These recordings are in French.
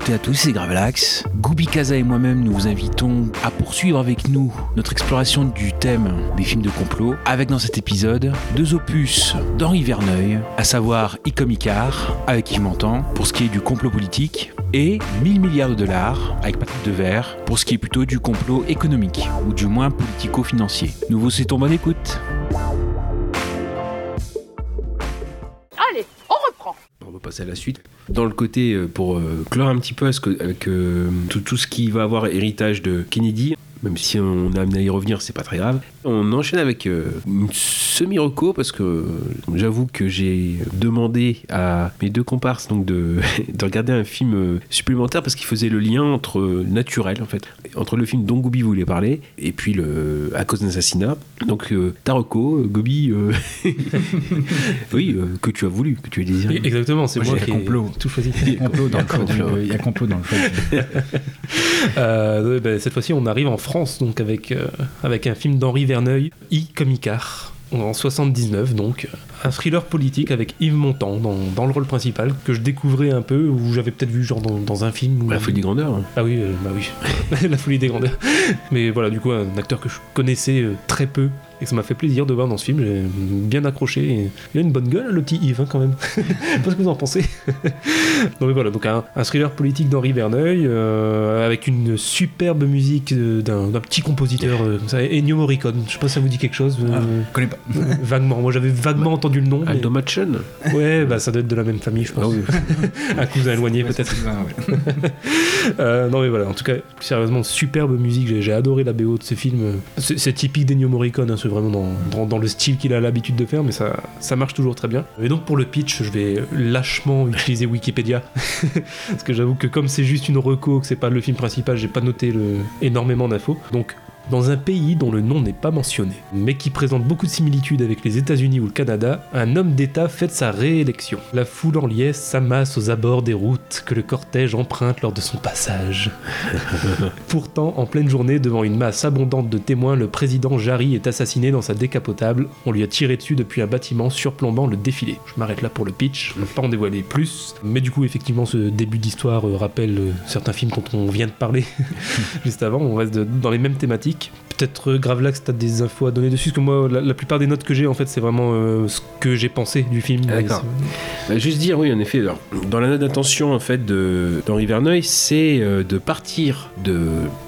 toutes et à tous, c'est Gravelax. Goubi Kaza et moi-même nous vous invitons à poursuivre avec nous notre exploration du thème des films de complot avec dans cet épisode deux opus d'Henri Verneuil, à savoir Icom Icar avec Yves Montand pour ce qui est du complot politique et 1000 milliards de dollars avec Patrick Devers pour ce qui est plutôt du complot économique ou du moins politico-financier. Nous vous souhaitons bonne écoute. La suite. Dans le côté, euh, pour euh, clore un petit peu avec euh, tout ce qui va avoir héritage de Kennedy, même si on a amené à y revenir, c'est pas très grave. On enchaîne avec euh, une semi-reco parce que j'avoue que j'ai demandé à mes deux comparses donc de, de regarder un film euh, supplémentaire parce qu'il faisait le lien entre euh, naturel en fait, entre le film dont Gobi voulait parler et puis le à cause d'un assassinat. Donc euh, Taroko, Gobi, euh, oui, euh, que tu as voulu, que tu as désiré. Exactement, c'est Moi, qui ai complot. tout choisi. Il y a complot dans le complot. Il y a complot dans le choix Euh, bah, cette fois-ci, on arrive en France donc avec, euh, avec un film d'Henri Verneuil, I comme Icar, en 79 donc. Un thriller politique avec Yves Montand dans, dans le rôle principal que je découvrais un peu, ou j'avais peut-être vu genre dans, dans un film. ou- La folie des grandeurs. hein. Ah oui, euh, bah oui, la folie des grandeurs. Mais voilà, du coup, un acteur que je connaissais euh, très peu et ça m'a fait plaisir de voir dans ce film. J'ai bien accroché. et il a une bonne gueule, le petit Yves, hein, quand même. Je sais pas ce que vous en pensez. non, mais voilà, donc un, un thriller politique d'Henri Verneuil euh, avec une superbe musique d'un petit compositeur euh, comme ça, Ennio Morricone. Je sais pas si ça vous dit quelque chose. euh, Ah, je connais pas. vaguement. Moi, j'avais vaguement entendu le nom. mais- Aldo Machen. Ouais, bah ça doit être de la même famille, je pense. Ah oui. un cousin éloigné, peut-être. Ah, ouais. Euh, non mais voilà, en tout cas, plus sérieusement, superbe musique, j'ai, adoré la BO de ce film. C'est, typique d'Ennio Morricone, hein, c'est vraiment dans, le style qu'il a l'habitude de faire, mais ça, ça marche toujours très bien. Et donc pour le pitch, je vais lâchement utiliser Wikipédia, parce que j'avoue que comme c'est juste une reco, que c'est pas le film principal, j'ai pas noté le, énormément d'infos. Donc dans un pays dont le nom n'est pas mentionné, mais qui présente beaucoup de similitudes avec les États-Unis ou le Canada, un homme d'État fête sa réélection. La foule en liesse s'amasse aux abords des routes que le cortège emprunte lors de son passage. Pourtant, en pleine journée, devant une masse abondante de témoins, le président Jarry est assassiné dans sa décapotable. On lui a tiré dessus depuis un bâtiment surplombant le défilé. Je m'arrête là pour le pitch, je ne vais pas en dévoiler plus. Mais du coup, effectivement, ce début d'histoire euh, rappelle euh, certains films dont on vient de parler juste avant. On reste dans les mêmes thématiques. Peut-être euh, Gravelax, t'as des infos à donner dessus, parce que moi, la, la plupart des notes que j'ai, en fait, c'est vraiment euh, ce que j'ai pensé du film. D'accord. Bah, juste dire, oui, en effet, alors, dans la note d'intention en fait d'Henri Verneuil, c'est euh, de partir de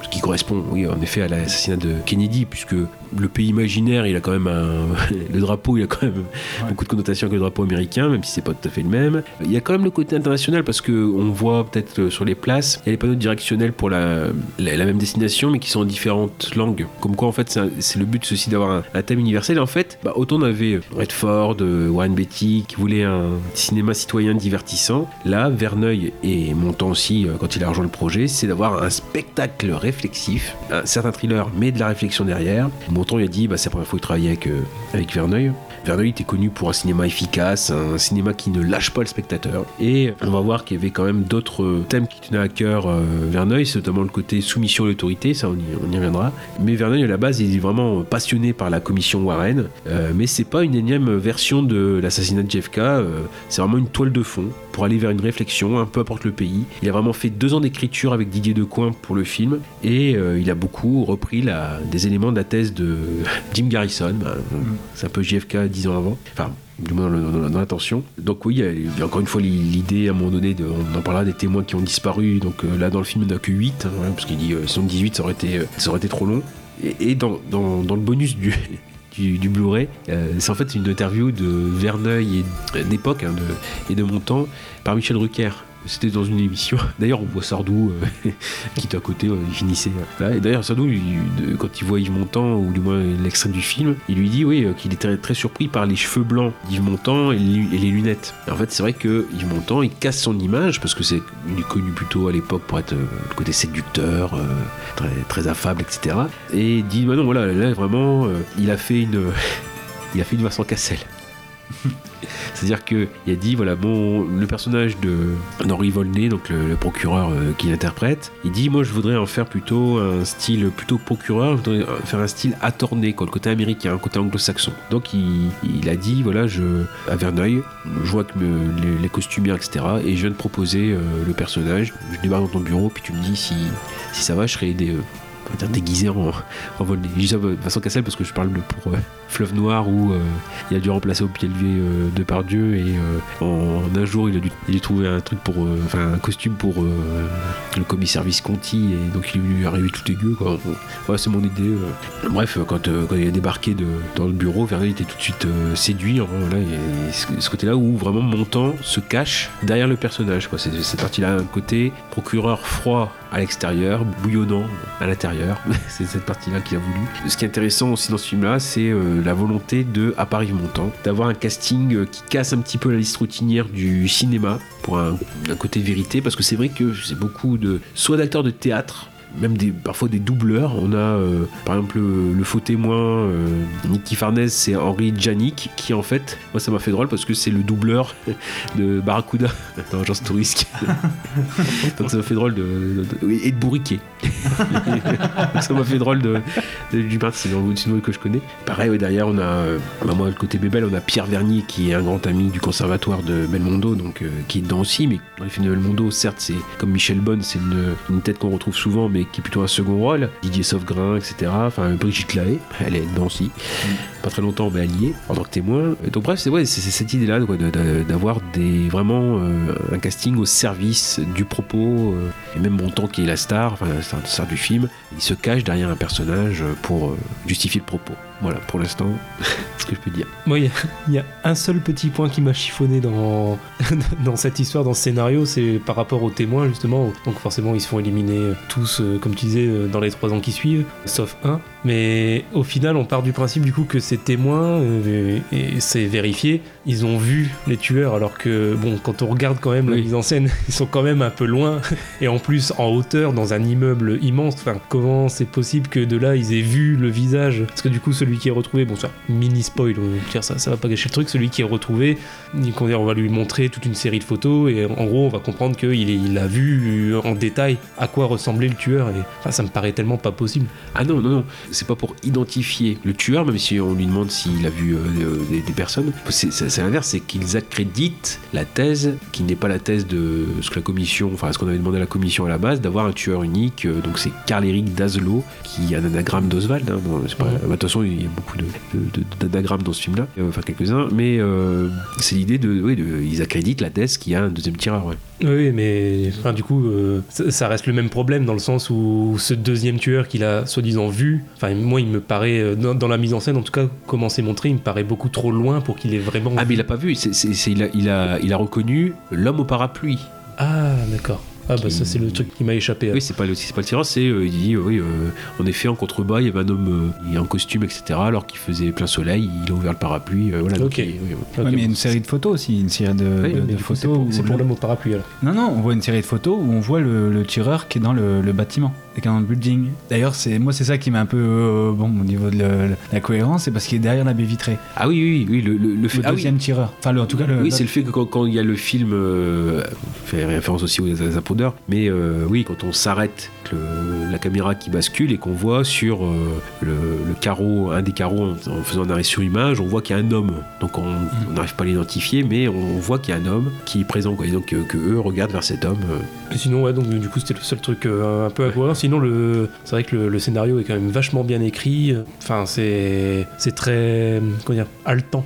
ce qui correspond, oui, en effet, à l'assassinat de Kennedy, puisque le pays imaginaire, il a quand même un, le drapeau, il a quand même beaucoup de connotations avec le drapeau américain, même si c'est pas tout à fait le même. Il y a quand même le côté international parce que on voit peut-être euh, sur les places, il y a les panneaux directionnels pour la, la, la même destination, mais qui sont en différentes langues. Comme quoi, en fait, c'est le but ceci d'avoir un, un thème universel. Et en fait, bah, autant on avait Redford, euh, Warren Beatty qui voulait un cinéma citoyen divertissant. Là, Verneuil et Montand aussi, euh, quand il a rejoint le projet, c'est d'avoir un spectacle réflexif, un certain thriller, mais de la réflexion derrière. Montand il a dit, bah, c'est la première fois qu'il travaillait avec, euh, avec Verneuil. Verneuil était connu pour un cinéma efficace, un cinéma qui ne lâche pas le spectateur. Et on va voir qu'il y avait quand même d'autres thèmes qui tenaient à cœur euh, Verneuil, c'est notamment le côté soumission à l'autorité, ça on y, on y reviendra. Mais Verneuil à la base il est vraiment passionné par la commission Warren, euh, mais c'est pas une énième version de l'assassinat de JFK, euh, c'est vraiment une toile de fond pour aller vers une réflexion, un peu importe le pays. Il a vraiment fait deux ans d'écriture avec Didier Decoing pour le film, et euh, il a beaucoup repris la- des éléments de la thèse de Jim Garrison, bah, c'est un peu JFK dix ans avant, enfin du moins dans, l'intention. Donc oui, il y, a, encore une fois l'idée à un moment donné, de, on en parlera des témoins qui ont disparu, donc euh, là dans le film il n'y en a que 8, parce qu'il dit euh, 78 ça aurait été, euh, ça aurait été trop long. Et, et dans, dans- dans le bonus du, du, Blu-ray, euh, c'est en fait une interview de Verneuil et d'époque hein, de- et de Montand par Michel Drucker. C'était dans une émission. D'ailleurs, on voit Sardou euh, qui est à côté, euh, il finissait. Et d'ailleurs, Sardou, quand il voit Yves Montand, ou du moins l'extrait du film, il lui dit oui, euh, qu'il était très, surpris par les cheveux blancs d'Yves Montand et, les- et les lunettes. Et en fait, c'est vrai que Yves Montand, il casse son image parce que c'est est connu plutôt à l'époque pour être le côté séducteur, très, affable, etc. Et il dit bah non, voilà, là vraiment, il a fait une, il a fait une Vincent Cassel. C'est-à-dire qu'il a dit voilà bon le personnage d'Henri Volney donc le, procureur euh, qu'il interprète il dit moi je voudrais en faire plutôt un style plutôt procureur je voudrais faire un style attorné quoi le côté américain le côté anglo-saxon donc il, a dit voilà je à Verneuil je vois les, les costumières etc et je viens de proposer euh, le personnage je débarque dans ton bureau puis tu me dis si ça va je serai des euh, déguisé en, Volney. Je dis ça euh, Vincent Cassel parce que je parle de pour Fleuve Noir où euh, il a dû remplacer au pied levé euh, de Pardieu et euh, en, un jour il a dû, il trouver un truc pour enfin un costume pour le commissaire Visconti et donc il lui est arrivé tout dégueu quoi. Voilà c'est mon idée. Bref quand, quand il a débarqué de, dans le bureau Verneuil était tout de suite séduit hein, et ce, ce côté là où vraiment Montant se cache derrière le personnage quoi. C'est cette partie là un côté procureur froid à l'extérieur, bouillonnant à l'intérieur. c'est cette partie-là qu'il a voulu. Ce qui est intéressant aussi dans ce film-là, c'est la volonté de, à Paris Montant, d'avoir un casting euh, qui casse un petit peu la liste routinière du cinéma pour un, un côté vérité, parce que c'est vrai que c'est beaucoup de, soit d'acteurs de théâtre, même des, parfois des doubleurs. On a euh, par exemple le, le faux témoin euh, Nicky Farnez, c'est Henri Janik qui en fait, moi ça m'a fait drôle parce que c'est le doubleur de Barracuda dans Agence Touriste. Donc ça m'a fait drôle de, de- de- oui, et de bourriquet. Donc ça m'a fait drôle de, du Martin, c'est une que je connais. Pareil, ouais, derrière on a, euh, bah, moi le côté Bébel, on a Pierre Vernier qui est un grand ami du conservatoire de Belmondo, donc euh, qui est dedans aussi, mais dans les films de Belmondo, certes c'est comme Michel Bonne, c'est une, une tête qu'on retrouve souvent, mais qui est plutôt un second rôle. Didier Sauvegrin, etc. Enfin Brigitte Lahaye, elle est dedans aussi. Pas très longtemps, mais est en tant que témoin. Donc bref, c'est ouais, cette idée-là d'avoir des vraiment euh, un casting au service du propos euh, et même Montant qui est la star, enfin la star, star du film, il se cache derrière un personnage pour euh, justifier le propos. Voilà, pour l'instant, ce que je peux dire. Moi, il y a- il y, a un seul petit point qui m'a chiffonné dans, dans cette histoire, dans ce scénario, c'est par rapport aux témoins, justement. Donc, forcément, ils se font éliminer euh, tous, euh, comme tu disais, euh, dans les trois ans qui suivent, sauf un. Mais au final, on part du principe, du coup, que ces témoins, euh, et c'est vérifié, ils ont vu les tueurs, alors que, bon, quand on regarde quand même la mise en scène, ils sont quand même un peu loin, et en plus, en hauteur, dans un immeuble immense. Enfin, comment c'est possible que de là, ils aient vu le visage? Parce que, du coup, celui qui est retrouvé, bon, ça, mini spoil, ça, ça va pas gâcher le truc, celui qui est retrouvé, on va lui montrer toute une série de photos, et en gros, on va comprendre qu'il il a vu en détail à quoi ressemblait le tueur, et enfin, ça me paraît tellement pas possible. Ah non, non, non, c'est pas pour identifier le tueur, même si on lui demande s'il a vu euh, euh, des, des personnes. C'est l'inverse, c'est qu'ils accréditent la thèse qui n'est pas la thèse de ce que la commission, enfin ce qu'on avait demandé à la commission à la base, d'avoir un tueur unique. Euh, Donc c'est Karl-Éric Daslo, qui est un anagramme d'Oswald. hein. Bon, c'est pas- Ouais. bah, de toute façon, il y a beaucoup de- de- de- d'anagrammes dans ce film-là, Euh, enfin quelques-uns, mais euh, c'est l'idée de, oui, ils accréditent la qu'il y a un deuxième tireur. ouais. Oui, mais enfin, du coup, euh, ça, ça reste le même problème dans le sens où ce deuxième tueur qu'il a soi-disant vu, enfin, moi, il me paraît, dans, dans la mise en scène, en tout cas, comment c'est montré, il me paraît beaucoup trop loin pour qu'il ait vraiment. Ah mais il a pas vu, c'est- il, a, il, a, il a reconnu l'homme au parapluie. Ah, d'accord. Ah, bah, ça, c'est le truc qui m'a échappé. Oui, c'est pas le, c'est pas le tireur, c'est euh, il dit euh, oui, euh, en effet en contrebas il y avait un homme euh, en costume etc. Alors qu'il faisait plein soleil, il a ouvert le parapluie, euh, voilà. donc Ok. il- oui, Ouais, mais il y a bon, une série de photos aussi, une série de, Oui, de- mais de du coup, c'est photos. c'est pour le- l'homme au parapluie, alors. Non, non, on voit une série de photos où on voit le, le tireur qui est dans le, le bâtiment, dans le building. D'ailleurs, c'est moi, c'est ça qui m'a un peu euh, bon au niveau de le- la cohérence, c'est parce qu'il est derrière la baie vitrée. Ah oui, oui, oui, le, le, le ah oui. deuxième tireur. Enfin, le- en tout cas. Oui, c'est le fait que quand, quand il y a le film, euh, fait référence aussi aux zapodeurs, mais euh, oui, quand on s'arrête, le- la caméra qui bascule et qu'on voit sur euh, le, le carreau, un des carreaux, en, en faisant un arrêt sur image, on voit qu'il y a un homme. Donc on on n'arrive pas à l'identifier, mais on voit qu'il y a un homme qui est présent, quoi. Et donc euh, que eux regardent vers cet homme. euh. Et sinon, ouais, donc du coup, c'était le seul truc un peu à voir. Sinon, le, c'est vrai que le, le scénario est quand même vachement bien écrit. Enfin, c'est, c'est très, comment dire, haletant.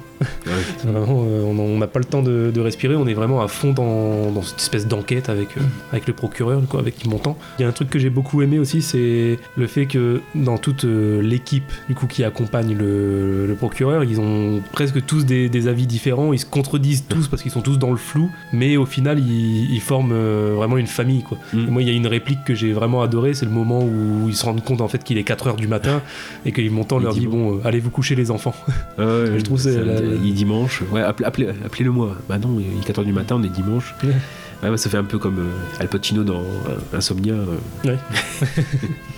Vraiment, euh, on n'a pas le temps de, de respirer, on est vraiment à fond dans, dans cette espèce d'enquête avec, euh, avec le procureur, quoi, avec Montant. Il y a un truc que j'ai beaucoup aimé aussi, c'est le fait que dans toute euh, l'équipe du coup qui accompagne le, le procureur, ils ont presque tous des, des avis différents, ils se contredisent tous parce qu'ils sont tous dans le flou, mais au final ils, ils forment euh, vraiment une famille. Quoi. Mm. Et moi, il y a une réplique que j'ai vraiment adorée, c'est le moment où ils se rendent compte en fait qu'il est 4h du matin et que Montant leur dit dit bon, euh, allez vous coucher les enfants. Je trouve c'est la- Il est dimanche. Ouais, appelez, appelez, appelez-le moi. Bah non, il est 4h du matin, on est dimanche. Ouais. Ouais, bah, ça fait un peu comme euh, Al Pacino dans euh, Insomnia. euh.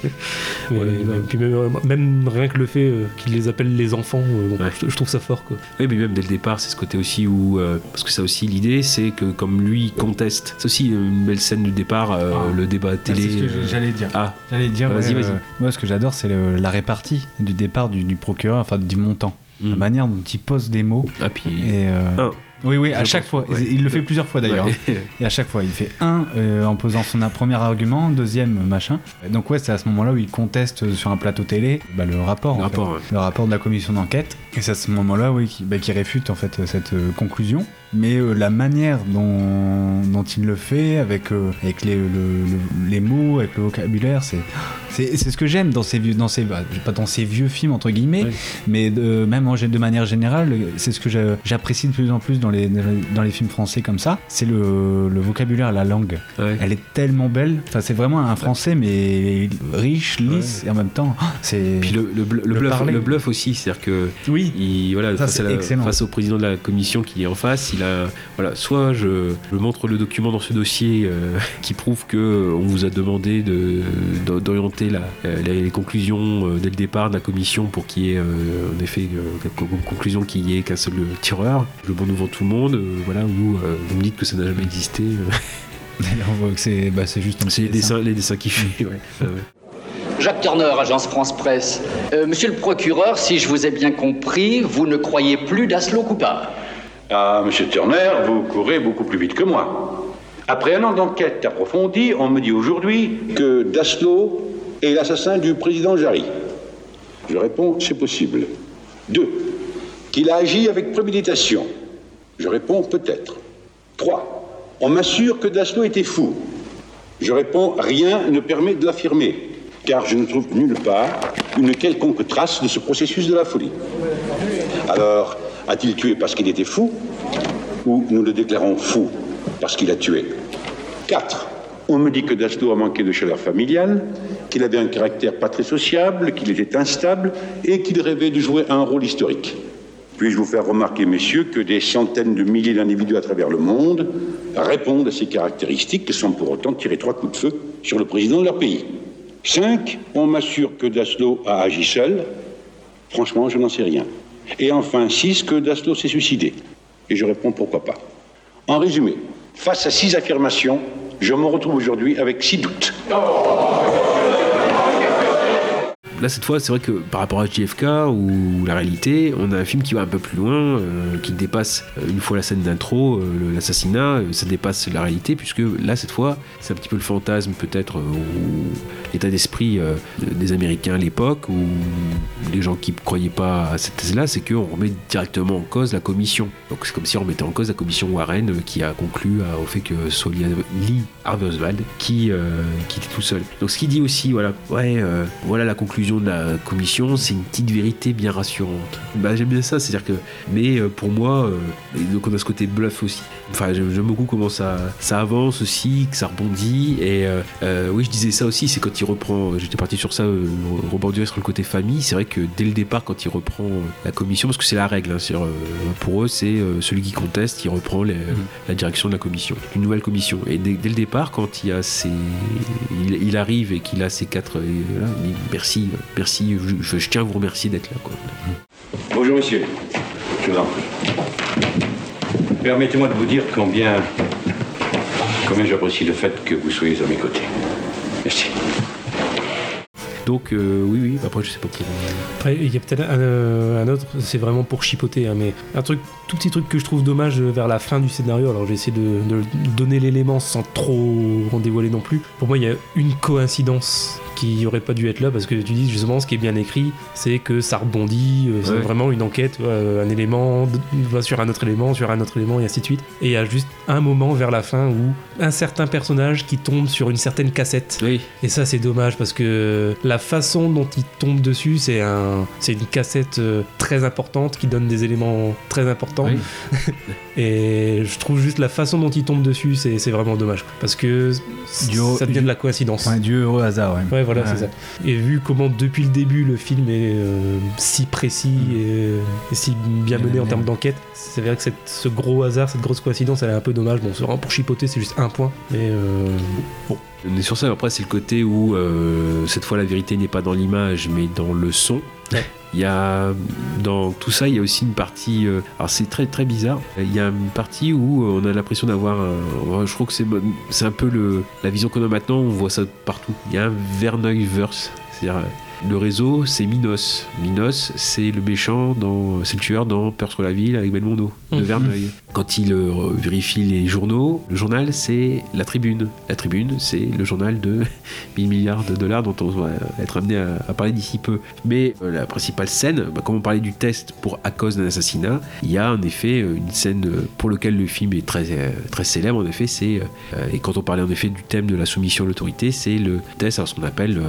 Mais, Ouais, puis même, euh, même rien que le fait euh, qu'ils les appellent les enfants, euh, bon, Ouais. je, je trouve ça fort quoi. Oui, mais même dès le départ, c'est ce côté aussi où. euh, parce que ça aussi, l'idée, c'est que comme lui conteste. C'est aussi une belle scène du départ, euh, Ah. le débat C'est télé. ce que euh, j'allais dire. Ah, J'allais dire, Vas-y, vas-y. euh, moi ce que j'adore c'est la répartie du départ du, du procureur, enfin du montant. La manière dont il pose des mots. ah puis. Et, euh, Un. Oui, oui, à chaque fois. ouais. Il le fait plusieurs fois d'ailleurs. Ouais. Et à chaque fois, il fait un euh, en posant son premier argument, deuxième machin. Donc ouais, c'est à ce moment-là où il conteste sur un plateau télé bah, le rapport. Le rapport, fait. ouais. Le rapport de la commission d'enquête. Et c'est à ce moment-là, oui, qui, bah, qui réfute en fait cette euh, conclusion. Mais euh, la manière dont, dont il le fait, avec, euh, avec les, le- le- les mots, avec le vocabulaire, c'est c'est c'est ce que j'aime dans ces vieux, dans ces bah, pas dans ces vieux films entre guillemets, mais de, même de manière générale, c'est ce que j'a- j'apprécie de plus en plus dans les, dans les- films français comme ça. C'est le, le vocabulaire, la langue. Elle est tellement belle. Enfin, c'est vraiment un français, mais riche, lisse, et en même temps, ah, c'est. Puis le, le, le Le bluff, parler. le bluff aussi, c'est-à-dire que Oui. il, voilà, Ça, face, c'est à la- excellent. face au président de la commission qui est en face, il a voilà, soit je, je montre le document dans ce dossier euh, qui prouve que euh, on vous a demandé de- d'o- d'orienter la- euh, les, les conclusions euh, dès le départ de la commission pour qu'il y ait euh, en effet euh, comme conclusion qu'il y ait qu'un seul tireur. Je le montre devant tout le monde, euh, voilà, euh, vous me dites que ça n'a jamais existé. euh. D'ailleurs, on voit que c'est bah, c'est juste un C'est les dessins, les dessins qu'il fait. ouais. Ah ouais. Jacques Turner, agence France Presse. Euh, monsieur le procureur, si je vous ai bien compris, vous ne croyez plus Daslo coupable. Ah, monsieur Turner, vous courez beaucoup plus vite que moi. Après un an d'enquête approfondie, on me dit aujourd'hui que Daslo est l'assassin du président Jarry. Je réponds, c'est possible. Deux, qu'il a agi avec préméditation. Je réponds, peut-être. Trois, on m'assure que Daslo était fou. Je réponds, rien ne permet de l'affirmer, car je ne trouve nulle part une quelconque trace de ce processus de la folie. Alors, a-t-il tué parce qu'il était fou Ou nous le déclarons fou parce qu'il a tué? 4. On me dit que Daslo a manqué de chaleur familiale, qu'il avait un caractère pas très sociable, qu'il était instable et qu'il rêvait de jouer un rôle historique. Puis-je vous faire remarquer, messieurs, que des centaines de milliers d'individus à travers le monde répondent à ces caractéristiques sans pour autant tirer trois coups de feu sur le président de leur pays? 5. On m'assure que Daslo a agi seul. Franchement, je n'en sais rien. Et enfin, 6. Que Daslo s'est suicidé. Et je réponds pourquoi pas. En résumé, face à six affirmations, je me retrouve aujourd'hui avec six doutes. Là, cette fois, c'est vrai que par rapport à JFK ou la réalité, on a un film qui va un peu plus loin, euh, qui dépasse euh, une fois la scène d'intro, euh, l'assassinat, ça dépasse la réalité, puisque là, cette fois, c'est un petit peu le fantasme, peut-être, ou l'état d'esprit des Américains à l'époque, ou les gens qui ne croyaient pas à cette thèse-là, c'est qu'on remet directement en cause la commission. Donc, c'est comme si on remettait en cause la commission Warren qui a conclu au fait que soit Lee Harvey Oswald qui, qui était tout seul. Donc, ce qu'il dit aussi, voilà, ouais, voilà la conclusion de la commission, c'est une petite vérité bien rassurante. Bah, j'aime bien ça, c'est-à-dire que, mais euh, pour moi, euh, et donc on a ce côté bluff aussi. Enfin, j'aime beaucoup comment ça, ça avance aussi, que ça rebondit. Et euh, euh, oui, je disais ça aussi, c'est quand il reprend, j'étais parti sur ça, euh, rebondir sur le côté famille. C'est vrai que dès le départ, quand il reprend euh, la commission, parce que c'est la règle, hein, euh, pour eux, c'est euh, celui qui conteste, il reprend les- la direction de la commission, une nouvelle commission. Et dès, dès le départ, quand il, a ses, il, il arrive et qu'il a ses quatre, et voilà, il dit merci, euh, merci, je, je- je tiens à vous remercier d'être là. Quoi. Bonjour, monsieur. Je vous en prie. Permettez-moi de vous dire combien, combien j'apprécie le fait que vous soyez à mes côtés. Merci. Donc euh, oui, oui, après je sais pas pour... Après, il y a peut-être un, euh, un autre, c'est vraiment pour chipoter, hein, mais un truc, tout petit truc que je trouve dommage euh, vers la fin du scénario. Alors, j'ai essayé de, de donner l'élément sans trop en dévoiler non plus. Pour moi, il y a une coïncidence qui aurait pas dû être là parce que tu dis justement ce qui est bien écrit, c'est que ça rebondit, euh, c'est Ouais. vraiment une enquête, euh, un élément va sur un autre élément, sur un autre élément et ainsi de suite. Et il y a juste un moment vers la fin où un certain personnage qui tombe sur une certaine cassette. Oui, Et ça c'est dommage parce que la façon dont il tombe dessus, c'est un, c'est une cassette euh, très importante qui donne des éléments très importants. Oui. Et je trouve juste la façon dont il tombe dessus, c'est vraiment dommage. Parce que Du- ça devient de la coïncidence. Ouais, du heureux hasard, ouais. Ouais, voilà, Ouais. c'est ça. Et vu comment depuis le début le film est euh, si précis et, et si bien Bien mené en termes d'enquête, c'est vrai que cette- ce gros hasard, cette grosse coïncidence, elle est un peu dommage. Bon, c'est vraiment pour chipoter, c'est juste un point. Mais euh, on est sur ça. Après, c'est le côté où euh, cette fois la vérité n'est pas dans l'image, mais dans le son. Ouais. Il y a dans tout ça, il y a aussi une partie. euh, alors c'est très très bizarre. Il y a une partie où on a l'impression d'avoir. un- je trouve que c'est c'est un peu le, la vision qu'on a maintenant. On voit ça partout. Il y a un Verneuil-verse. C'est-à-dire le réseau, c'est Minos. Minos, c'est le méchant, dans, c'est le tueur dans Peur sur la ville avec Belmondo, de Mhm. Verneuil. Quand il euh, vérifie les journaux, le journal, c'est la tribune. La tribune, c'est le journal de 1000 milliards de dollars dont on va être amené à, à parler d'ici peu. Mais euh, la principale scène, bah, comme on parlait du test pour à cause d'un assassinat, il y a en effet euh, une scène pour laquelle le film est très, très célèbre. En effet, c'est euh, et quand on parlait en effet du thème de la soumission à l'autorité, c'est le test, alors ce qu'on appelle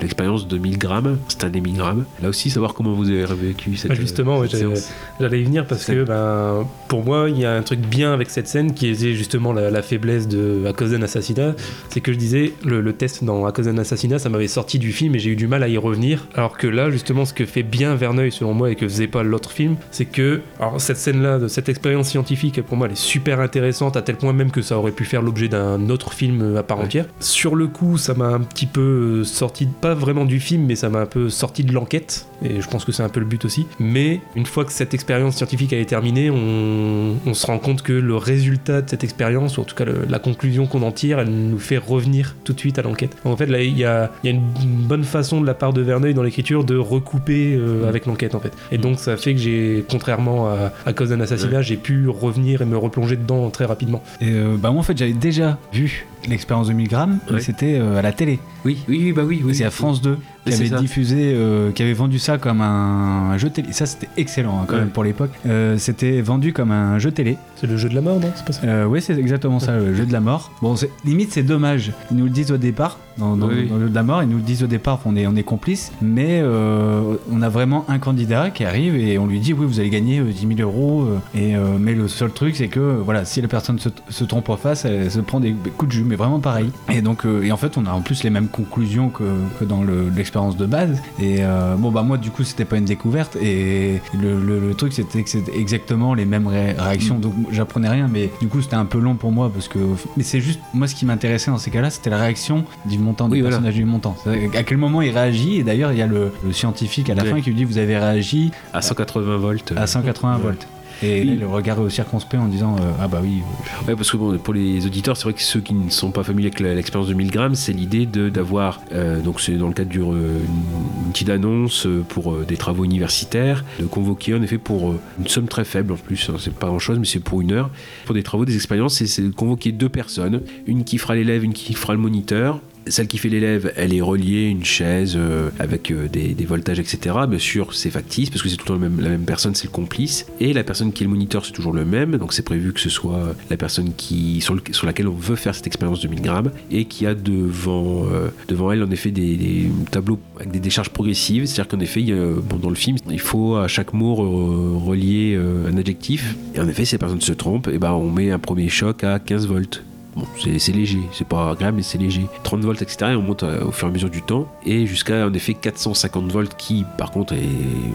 l'expérience de 1000 grammes. C'est un des 1000 grammes. Là aussi, savoir comment vous avez vécu cette, Bah, justement, ouais, j'allais- y venir parce que ben, pour moi, il y a un truc bien avec cette scène qui est justement la, la faiblesse de À cause d'un assassinat. C'est que je disais, le, le test dans À cause d'un assassinat, ça m'avait sorti du film et j'ai eu du mal à y revenir. Alors que là, justement, ce que fait bien Verneuil, selon moi, et que faisait pas l'autre film, c'est que alors, cette scène-là, de cette expérience scientifique, pour moi, elle est super intéressante à tel point même que ça aurait pu faire l'objet d'un autre film euh, à part Ouais. entière. Sur le coup, ça m'a un petit peu euh, sorti, pas vraiment du film, mais ça m'a un peu sorti de l'enquête. Et je pense que c'est un peu le but aussi. Mais une fois que cette expérience scientifique a été terminée, on, on se rend compte que le résultat de cette expérience, ou en tout cas le- la conclusion qu'on en tire, elle nous fait revenir tout de suite à l'enquête. En fait, là, il y a, il y a une bonne façon de la part de Verneuil dans l'écriture de recouper euh, avec l'enquête, en fait. Et donc, ça fait que j'ai, contrairement à, à cause d'un assassinat, j'ai pu revenir et me replonger dedans très rapidement. Et euh, bah moi en fait j'avais déjà vu l'expérience de 1000 grammes, mais Ouais. c'était euh, à la télé. Oui, oui, oui, bah oui, oui. c'est à France 2 qui avait diffusé, euh, qui avait vendu ça comme un jeu télé. Ça c'était excellent hein, quand Ouais. même pour l'époque. Euh, c'était vendu comme un jeu télé. C'est le jeu de la mort, non? C'est pas ça? Euh, oui, c'est exactement ça, le jeu de la mort. Bon, limite, c'est dommage. Ils nous le disent au départ, dans, dans- Oui. dans le de la mort, ils nous le disent au départ qu'on est, on est complice, mais euh, on a vraiment un candidat qui arrive et on lui dit oui, vous allez gagner euh, 10 000 euros. euh, et, euh, mais le seul truc, c'est que euh, voilà, si la personne se, se trompe en face, elle se prend des coups de jus, mais vraiment pareil. Et donc, euh, et en fait, on a en plus les mêmes conclusions que, que dans le- l'expérience de base. Et euh, bon, bah moi, du coup, c'était pas une découverte. Et le, le- le truc, c'était que c'était exactement les mêmes ré- réactions. Donc, j'apprenais rien, mais du coup, c'était un peu long pour moi parce que. Mais c'est juste, moi, ce qui m'intéressait dans ces cas-là, c'était la réaction du montant, du Oui, voilà. personnage du montant. À quel moment il réagit. Et d'ailleurs, il y a le, le scientifique à la fin qui lui dit Vous avez réagi À 180 volts. à 180 Ouais. volts. Et Oui. là, le regard est circonspect en disant euh, Ah bah oui. euh, Ouais, parce que bon, pour les auditeurs, c'est vrai que ceux qui ne sont pas familiers avec l'expérience de 1000 grammes, c'est l'idée de d'avoir, euh, donc c'est dans le cadre d'une une petite annonce pour euh, des travaux universitaires, de convoquer en effet pour euh, une somme très faible en plus, hein, c'est pas grand chose, mais c'est pour une heure, pour des travaux, des expériences, et c'est de convoquer deux personnes, une qui fera l'élève, une qui fera le moniteur. Celle qui fait l'élève, elle est reliée, une chaise euh, avec euh, des, des voltages, etc. Bien sûr, c'est factice parce que c'est tout le temps même, la même personne, c'est le complice. Et la personne qui est le moniteur, c'est toujours le même. Donc c'est prévu que ce soit la personne qui, sur, le- sur laquelle on veut faire cette expérience de 1000 grammes et qui a devant, euh, devant elle en effet des, tableaux avec des décharges progressives. C'est-à-dire qu'en effet, il a- bon, dans le film, il faut à chaque mot relier un adjectif. Et en effet, si la personne se trompe, et ben, on met un premier choc à 15 volts. Bon, c'est léger, c'est pas agréable, mais c'est léger. 30 volts, etc. Et on monte euh, au fur et à mesure du temps. Et jusqu'à en effet 450 volts qui, par contre, est,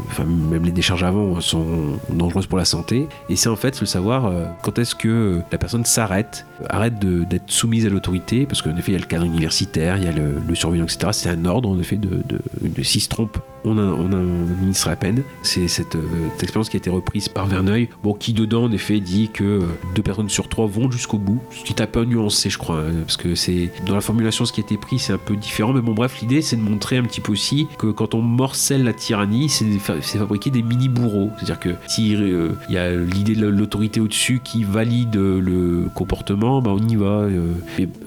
enfin, même les décharges avant sont dangereuses pour la santé. Et c'est en fait le savoir euh, quand est-ce que euh, la personne s'arrête, arrête d'être soumise à l'autorité, parce qu'en effet, il y a le cadre universitaire, il y a le, le surveillant, etc. C'est un ordre, en effet, de, de, se trompe, on, a- on on administre la peine. C'est cette, expérience qui a été reprise par Verneuil, bon, qui dedans, en effet, dit que deux personnes sur trois vont jusqu'au bout, ce qui un peu nuancé, je crois, hein, parce que c'est dans la formulation ce qui a été pris, c'est un peu différent. Mais bon, bref, l'idée c'est de montrer un petit peu aussi que quand on morcelle la tyrannie, c'est fa- c'est fabriquer des mini bourreaux. C'est-à-dire que si euh, il y a l'idée de l'autorité au-dessus qui valide euh, le comportement, bah, on y va. euh.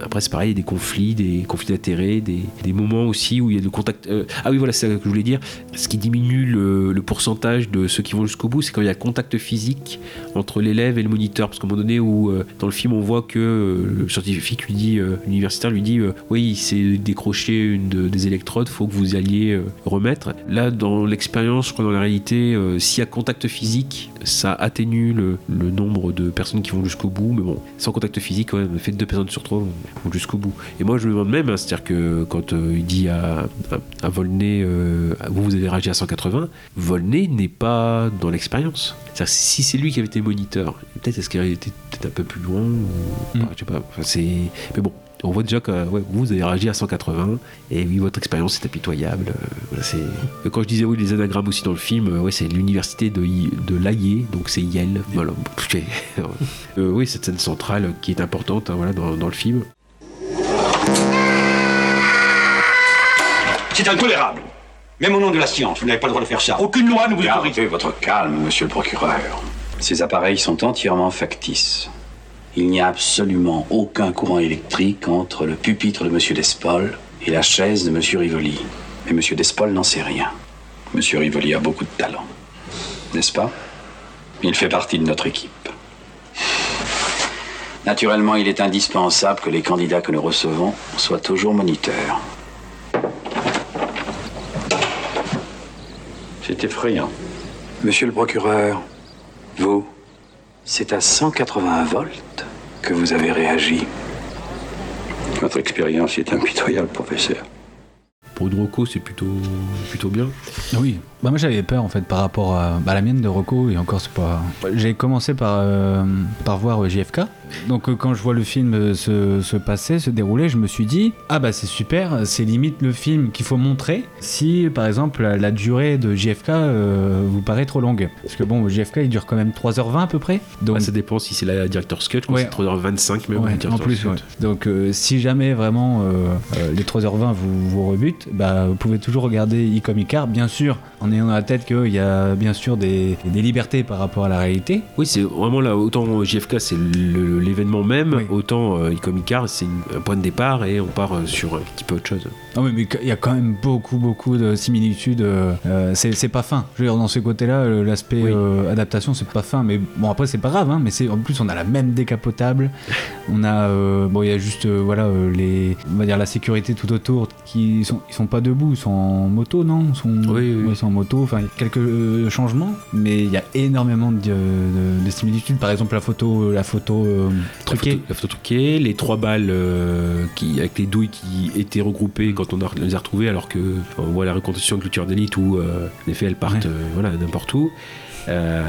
Après, c'est pareil, il y a des conflits, des conflits d'intérêts, des, moments aussi où il y a le contact. euh, ah oui, voilà, c'est ça que je voulais dire. Ce qui diminue le, le pourcentage de ceux qui vont jusqu'au bout, c'est quand il y a contact physique entre l'élève et le moniteur. Parce qu'à un moment donné, où euh, dans le film, on voit que euh, le scientifique lui dit, euh, l'universitaire lui dit, euh, oui, il s'est décroché une de- des électrodes, faut que vous alliez euh, remettre. Là, dans l'expérience, je crois dans la réalité, s'il y a contact physique, ça atténue le, le nombre de personnes qui vont jusqu'au bout. Mais bon, sans contact physique, quand même, fait de deux personnes sur trois vont, jusqu'au bout. Et moi, je me demande même, hein, c'est-à-dire que quand il dit à, à, à Volney, vous, vous avez réagi à 180, Volney n'est pas dans l'expérience. Si c'est lui qui avait été moniteur, peut-être est-ce qu'il été peut-être un peu plus loin ou Mm. je sais pas. C'est... Mais bon, on voit déjà que ouais, vous, avez réagi à 180 et oui, votre expérience est impitoyable. Euh, voilà, c'est... Quand je disais oui, les anagrammes aussi dans le film, euh, ouais, c'est l'université de, I- de l'Aillé, donc c'est Yale. Voilà. C'est- Euh, oui, cette scène centrale qui est importante hein, voilà, dans, dans le film. C'est intolérable. Même au nom de la science, vous n'avez pas le droit de faire ça. Aucune loi ne vous autorise. Votre calme, monsieur le procureur. Ces appareils sont entièrement factices. Il n'y a absolument aucun courant électrique entre le pupitre de monsieur Despol et la chaise de monsieur Rivoli. Mais monsieur Despol n'en sait rien. Monsieur Rivoli a beaucoup de talent. N'est-ce pas? Il fait partie de notre équipe. Naturellement, il est indispensable que les candidats que nous recevons soient toujours moniteurs. C'est effrayant. Monsieur le procureur, vous, c'est à 180 volts que vous avez réagi. Votre expérience est impitoyable, professeur. Pour une Rocco, c'est plutôt, plutôt bien. Oui, bah moi j'avais peur en fait par rapport à bah, la mienne de Rocco et encore c'est pas. J'ai commencé par, euh, par voir euh, JFK. Donc euh, quand je vois le film se, se passer, se dérouler, je me suis dit ah bah c'est super, c'est limite le film qu'il faut montrer si par exemple la, la durée de JFK euh, vous paraît trop longue. Parce que bon, JFK il dure quand même 3h20 à peu près. Donc ça dépend si c'est la director's cut, crois Ouais. c'est 3h25 même. Ouais, en plus, ouais. Donc, si jamais vraiment les 3h20 vous, vous rebutent, bah, vous pouvez toujours regarder Icom Icar, bien sûr, en ayant dans la tête qu'il y a bien sûr des, des libertés par rapport à la réalité. Oui, c'est vraiment là, autant JFK c'est l'événement même, Oui. autant euh, Icom Icar c'est un point de départ et on part euh, sur un petit peu autre chose. Oui, mais il y a quand même beaucoup, beaucoup de similitudes. euh, euh, c'est pas fin. Je veux dire, dans ce côté-là, l'aspect Oui. adaptation, c'est pas fin. Mais bon, après, c'est pas grave. Hein, mais c'est en plus, on a la même décapotable. on a, bon, il y a juste, voilà, les, on va dire la sécurité tout autour qui sont, ils sont pas debout, ils sont en moto, non? Ils sont, Oui, oui, oui. ouais, ils sont en moto. Enfin, quelques euh, changements, mais il y a énormément de, de- de similitudes. Par exemple, la photo, la photo euh, La truquée. photo, la photo truquée, les trois balles euh, qui, avec les douilles qui étaient regroupées quand on a, les a retrouvées, alors que on voit la reconstitution de Culture d'élite où, euh, en effet, elles partent Ouais. euh, voilà, n'importe où. Euh,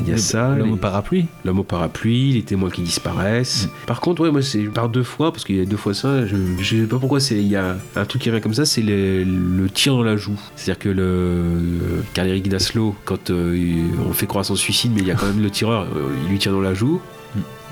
Il y a Le- ça. l'homme les- au parapluie. L'homme au parapluie, les témoins qui disparaissent. Par contre, ouais, moi, c'est par deux fois, parce qu'il y a deux fois ça, je, je sais pas pourquoi, c'est- il y a un truc qui revient comme ça, c'est le, le tir dans la joue. C'est-à-dire que le Karl-Eric Daslo, quand euh, on fait croire à son suicide, mais il y a quand même le tireur, euh, il lui tire dans la joue.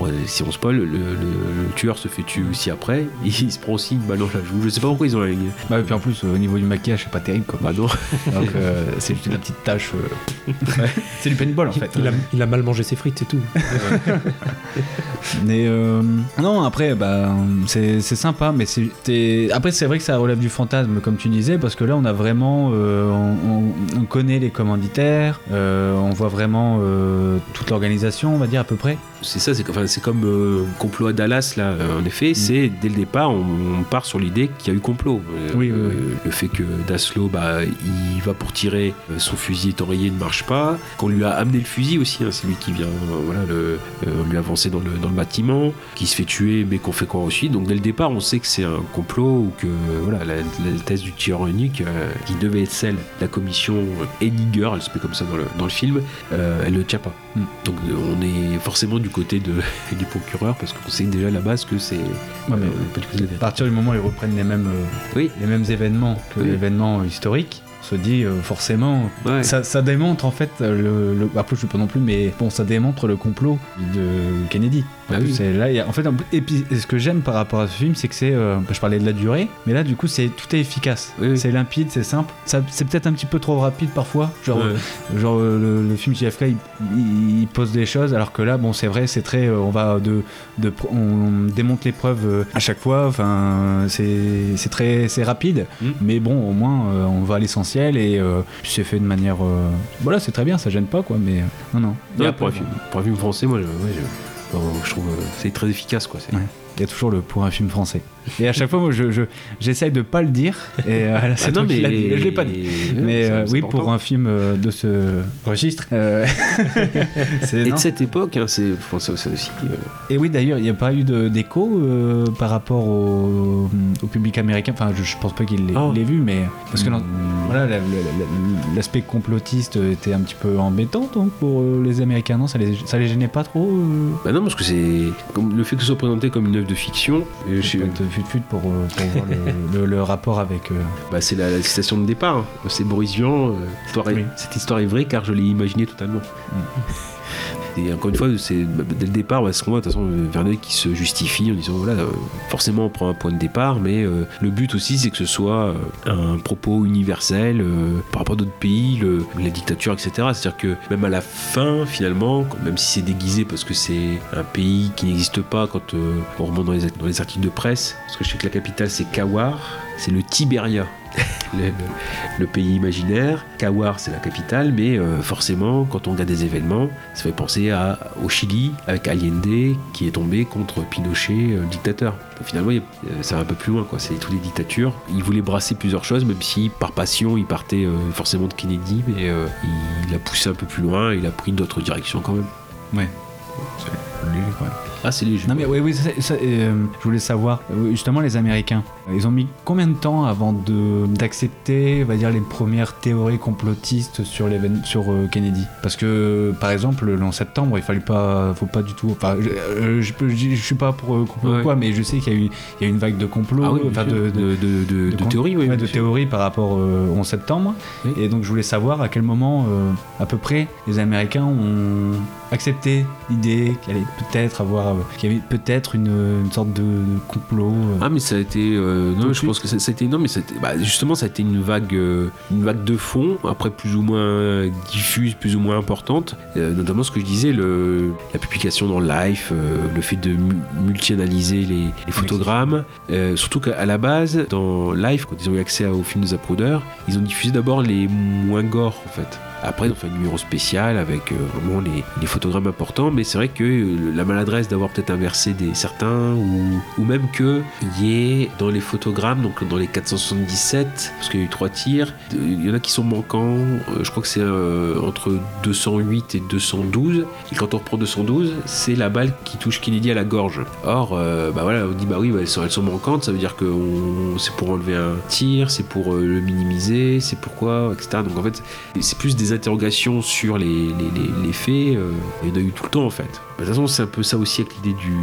Ouais, si on spoil, le, le- le tueur se fait tuer aussi après, il se prend aussi une balle dans la joue. Je sais pas pourquoi ils ont la ligne. Bah, et puis en plus, au niveau du maquillage, c'est pas terrible. Quoi. Bah non. Donc euh, c'est juste une petite tache. euh, c'est du paintball en fait. Il a, il a mal mangé ses frites, c'est tout. Mais euh, non, après, bah, c'est c'est sympa, mais c'est après c'est vrai que ça relève du fantasme, comme tu disais, parce que là on a vraiment, euh, on, on- on connaît les commanditaires, euh, on voit vraiment euh, toute l'organisation, on va dire à peu près. C'est ça, c'est enfin, c'est comme euh, complot à Dallas, là, euh, en effet, c'est dès le départ, on, on part sur l'idée qu'il y a eu complot. Euh, Oui, oui, euh, oui. Le fait que Daslo, bah, il va pour tirer, son fusil est enrayé, ne marche pas, qu'on lui a amené le fusil aussi, hein, c'est lui qui vient, voilà, le, on lui a avancé dans le, dans le bâtiment, qui se fait tuer, mais qu'on fait croire aussi. Donc dès le départ, on sait que c'est un complot, ou que voilà, la, la thèse du tireur unique, euh, qui devait être celle de la commission Henniger, elle se fait comme ça dans le, dans le film, euh, elle ne tient pas. Hmm. Donc on est forcément du côté de, du procureur parce qu'on sait déjà à la base que c'est Ouais, euh, à partir du moment où ils reprennent les mêmes, euh, Oui. les mêmes événements que Oui. l'événement historique, on se dit euh, forcément. Ouais. Ça, ça démontre en fait le, le- Après, je sais pas non plus, mais bon, ça démontre le complot de Kennedy. C'est- là, y a- en fait, et puis ce que j'aime par rapport à ce film, c'est que c'est. euh, je parlais de la durée, mais là, du coup, c'est tout est efficace. Oui, oui. C'est limpide, c'est simple. Ça, c'est peut-être un petit peu trop rapide parfois. Genre, Ouais. genre euh, le, le film JFK, il, il- il pose des choses, alors que là, bon, c'est vrai, c'est très. euh, on va de, de, on démonte les preuves euh, à chaque fois. Enfin, c'est c'est très, c'est rapide, Mm. mais bon, au moins, euh, on va à l'essentiel et euh, c'est fait de manière. euh, voilà, c'est très bien, ça gêne pas, quoi. Mais euh, non, non. Pour, un film, pour un film français, moi, je, ouais, je- je trouve euh, c'est très efficace. Quoi. c'est- Ouais. Il y a toujours le pour un film français. Et à chaque fois, moi, je, je- j'essaye de pas le dire. Et euh, là, c'est Ah non, mais dit. Je l'ai pas dit. Mais euh, oui, important. pour un film euh, de ce registre. euh, Et de cette époque, hein, c'est ça aussi. euh, Et oui, d'ailleurs, il n'y a pas eu de- d'écho euh, par rapport au, au public américain. Enfin, je, je pense pas qu'il l'ait Oh. vu, mais parce que non, Mm. voilà, la- la- la- l'aspect complotiste était un petit peu embêtant donc pour euh, les Américains. Non, ça les, ça les gênait pas trop. Euh, Bah non, parce que c'est le fait que ce soit présenté comme une de fiction. euh, je peut-être fut-fut pour, euh, pour voir le, le- le rapport avec. euh, bah, c'est la, la citation de départ. hein. C'est Boris Vian. euh, histoire est- Oui. Cette histoire est vraie car je l'ai imaginée totalement. Et encore une fois, c'est dès le départ, bah, ce qu'on voit, de toute façon, euh, Verneuil qui se justifie en disant voilà, euh, forcément on prend un point de départ, mais euh, le but aussi c'est que ce soit un propos universel par rapport à d'autres pays, la dictature, etc. C'est-à-dire que même à la fin, finalement, même si c'est déguisé parce que c'est un pays qui n'existe pas quand on remonte dans les, dans les articles de presse, parce que je sais que la capitale c'est Kawar, c'est le Tibéria. le, pays imaginaire. Kawar, c'est la capitale, mais euh, forcément, quand on regarde des événements, ça fait penser au Chili, avec Allende, qui est tombé contre Pinochet, euh, dictateur. Finalement, euh, ça va un peu plus loin, quoi. C'est toutes les dictatures. Il voulait brasser plusieurs choses, même si par passion, il partait forcément de Kennedy, mais il a poussé un peu plus loin, il a pris d'autres directions quand même. Ouais. Lui, ouais. Ah, c'est léger. Non mais oui, oui, ça- ça, euh, je voulais savoir, euh, justement les Américains, ils ont mis combien de temps avant d'accepter, on va dire, les premières théories complotistes sur sur euh, Kennedy? Parce que, par exemple, le 11 septembre, il fallait pas, faut pas du tout, enfin, je, je, peux- je, je suis pas pour euh, complot ou Ouais. quoi, mais je sais qu'il y a eu, il y a une vague de complots, Ah oui, enfin de, de, de, de, de- oui. théories par rapport au 11 septembre. Oui. Et donc je voulais savoir à quel moment, à peu près, les Américains ont accepté l'idée qu'il allait peut-être avoir, qu'il y avait peut-être une, une sorte de, complot. euh. Ah mais ça a été euh, non je pense que ça, ça a été non mais ça a été- bah, justement ça a été une vague euh, une vague de fond après plus ou moins diffuse plus ou moins importante notamment ce que je disais le la publication dans Life le fait de mu- multi-analyser les, les photogrammes euh, surtout qu'à la base dans Life quand ils ont eu accès au film de Zapruder ils ont diffusé d'abord les moins gore en fait après, ont fait un numéro spécial avec euh, vraiment les, les photogrammes importants, mais c'est vrai que la maladresse d'avoir peut-être inversé des certains, ou, même que il y ait dans les photogrammes, donc dans les 477, parce qu'il y a eu trois tirs, il y en a qui sont manquants, euh, je crois que c'est euh, entre 208 et 212, et quand on reprend 212, c'est la balle qui touche Kennedy à la gorge. Or, bah voilà, on dit bah oui, bah, elles, sont, manquantes, ça veut dire que on- c'est pour enlever un tir, c'est pour le minimiser, c'est pourquoi, etc. Donc en fait, c'est plus des interrogations sur les, les, les- faits, il y en a eu tout le temps en fait. Bah, De toute façon, c'est un peu ça aussi avec l'idée du,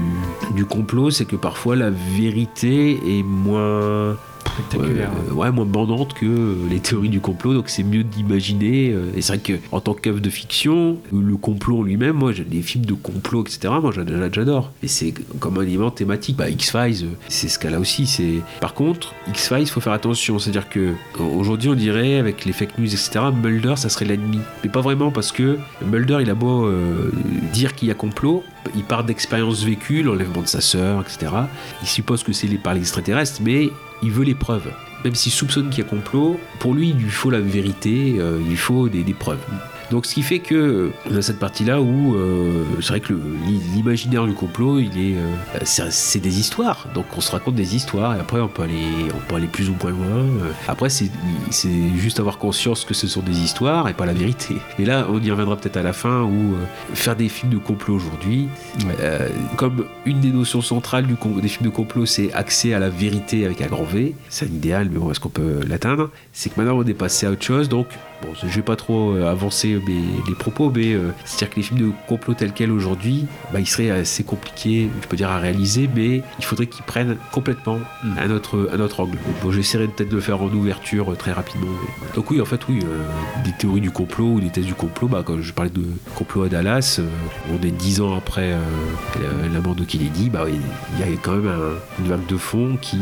du complot, c'est que parfois la vérité est moins Spectaculaire. euh, ouais, moins bandante que euh, les théories du complot, donc c'est mieux d'imaginer. euh, et c'est vrai que en tant qu'œuvre de fiction, le complot lui-même, moi, les films de complot, etc., moi, j'a- j'a- j'adore. Et c'est comme un élément thématique. Bah, X-Files, c'est ce cas-là aussi. Par contre, X-Files, il faut faire attention. C'est-à-dire que aujourd'hui, on dirait, avec les fake news, etc., Mulder, ça serait l'ennemi. Mais pas vraiment, parce que Mulder, il a beau dire qu'il y a complot, il part d'expériences vécues, l'enlèvement de sa sœur, etc. Il suppose que c'est les- par l'extraterrestre, mais il veut les preuves. Même s'il soupçonne qu'il y a complot, pour lui, il lui faut la vérité, euh, il lui faut des preuves. Donc ce qui fait que on a cette partie-là où euh, c'est vrai que l'imaginaire du complot, il est, euh, c'est des histoires. Donc on se raconte des histoires et après on peut aller, on peut aller plus ou moins loin. Euh, Après c'est juste avoir conscience que ce sont des histoires et pas la vérité. Et là on y reviendra peut-être à la fin où euh, faire des films de complot aujourd'hui, euh, comme une des notions centrales du des films de complot, c'est accès à la vérité avec un grand V. C'est un idéal, mais bon, est-ce qu'on peut l'atteindre? C'est que maintenant on est passé à autre chose. Donc, bon, je vais pas trop euh, avancer les propos, mais euh, c'est-à-dire que les films de complot tels quels aujourd'hui, bah, ils seraient assez compliqués, je peux dire, à réaliser, mais il faudrait qu'ils prennent complètement un, autre, un autre angle. Bon, j'essaierai peut-être de le faire en ouverture euh, très rapidement. mais- Donc oui, en fait, oui, euh, des théories du complot ou des thèses du complot, bah, quand je parlais de complot à Dallas, euh, on est dix ans après euh, la, la mort de Kennedy, bah, il y a quand même un- une vague de fond qui,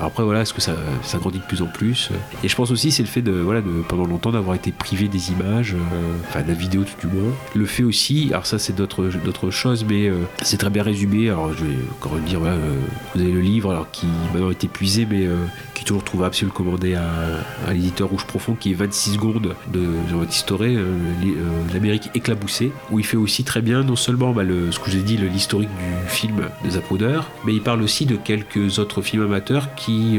après voilà, est-ce que ça, ça grandit de plus en plus? Et je pense aussi c'est le fait de, voilà, de pendant longtemps d'avoir été privé des images, enfin la vidéo tout du moins. Le fait aussi, alors ça c'est d'autres choses, mais euh, c'est très bien résumé. Alors je vais encore dire, euh, vous avez le livre alors qui maintenant est épuisé, mais euh, qui est toujours trouvable si vous le commandez à, à l'éditeur Rouge Profond, qui est 26 secondes de Jean-Baptiste l'Amérique éclaboussée, où il fait aussi très bien non seulement bah, le, ce que j'ai dit, l'historique du film de Zapruder, mais il parle aussi de quelques autres films amateurs qui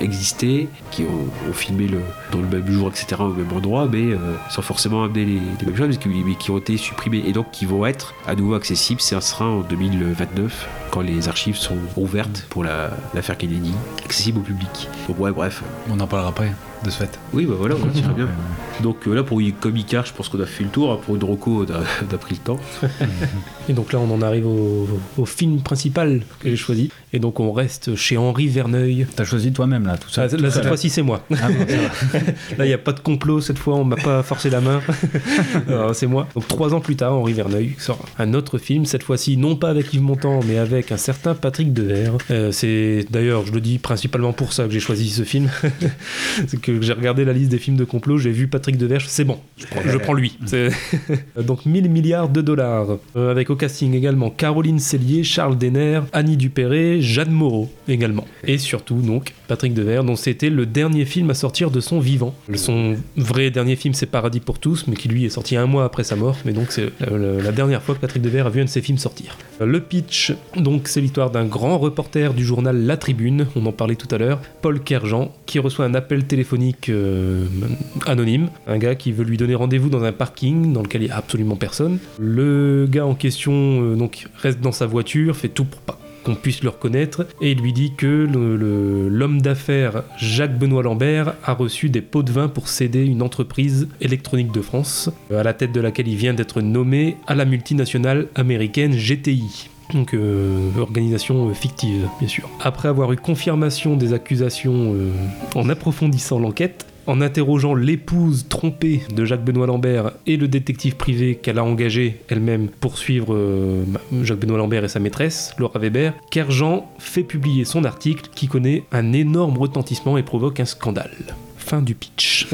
existaient, qui ont, filmé dans le même jour, etc., au même endroit, mais sans forcément amener les, les mêmes choses, mais qui, mais qui ont été supprimés et donc qui vont être à nouveau accessibles. Ça sera en 2029 quand les archives sont ouvertes pour la- l'affaire Kennedy, accessibles au public. Donc ouais, bref. On en parlera après, de ce fait. Oui, bah voilà, on tire bien. Donc euh, là, pour comme Icar, je pense qu'on a fait le tour. hein. Pour une Rocco, on a, on a pris le temps. Et donc là, on en arrive au, au film principal que j'ai choisi. Et donc, on reste chez Henri Verneuil. T'as choisi toi-même, là, tout ça. Ah, là, cette fois-ci, c'est moi. Ah, bon. Là, il n'y a pas de complot cette fois, on m'a pas forcé la main. C'est moi. Donc, trois ans plus tard, Henri Verneuil sort un autre film, cette fois-ci non pas avec Yves Montand, mais avec un certain Patrick Devers. Euh, c'est d'ailleurs, je le dis principalement pour ça que j'ai choisi ce film. c'est que j'ai regardé la liste des films de complot, j'ai vu Patrick Devers, c'est bon, je prends, je prends lui. Donc 1000 milliards de dollars. Euh, avec au casting également Caroline Cellier, Charles Denner, Annie Dupéré, Jeanne Moreau également. Et surtout donc Patrick Devers, dont c'était le dernier film à sortir de son vivant. Son vrai dernier film c'est Paradis pour tous, mais qui lui est sorti un mois après sa mort. Mais donc c'est la, la- dernière fois que Patrick Devers a vu un de ses films sortir. Euh, Le pitch, donc c'est l'histoire d'un grand reporter du journal La Tribune, on en parlait tout à l'heure, Paul Kerjean, qui reçoit un appel téléphonique euh, anonyme, un gars qui veut lui donner rendez-vous dans un parking dans lequel il n'y a absolument personne. Le gars en question euh, donc reste dans sa voiture, fait tout pour pas qu'on puisse le reconnaître, et il lui dit que l'homme d'affaires Jacques-Benoît Lambert a reçu des pots de vin pour céder une entreprise électronique de France, euh, à la tête de laquelle il vient d'être nommé à la multinationale américaine GTI. Donc, euh, organisation euh, fictive, bien sûr. Après avoir eu confirmation des accusations en approfondissant l'enquête, en interrogeant l'épouse trompée de Jacques-Benoît Lambert et le détective privé qu'elle a engagé elle-même pour suivre euh, Jacques-Benoît Lambert et sa maîtresse, Laura Weber, Kerjean fait publier son article qui connaît un énorme retentissement et provoque un scandale. Fin du pitch.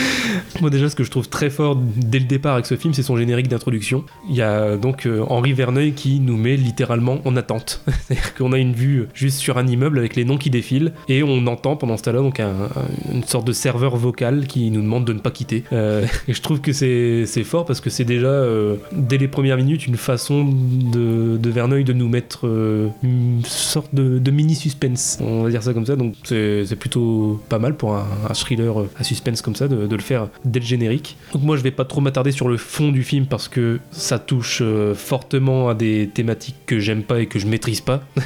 Moi déjà ce que je trouve très fort dès le départ avec ce film c'est son générique d'introduction. Il y a donc euh, Henri Verneuil qui nous met littéralement en attente. C'est-à-dire qu'on a une vue juste sur un immeuble avec les noms qui défilent et on entend pendant ce temps-là donc un- un- une sorte de serveur vocal qui nous demande de ne pas quitter. Euh, et je trouve que c'est fort parce que c'est déjà euh, dès les premières minutes une façon de, de Verneuil de nous mettre euh, une sorte de, mini suspense. On va dire ça comme ça donc c'est c'est plutôt pas mal pour un, un thriller euh, à suspense comme ça de, de le faire dès le générique. Donc moi je vais pas trop m'attarder sur le fond du film parce que ça touche euh, fortement à des thématiques que j'aime pas et que je maîtrise pas.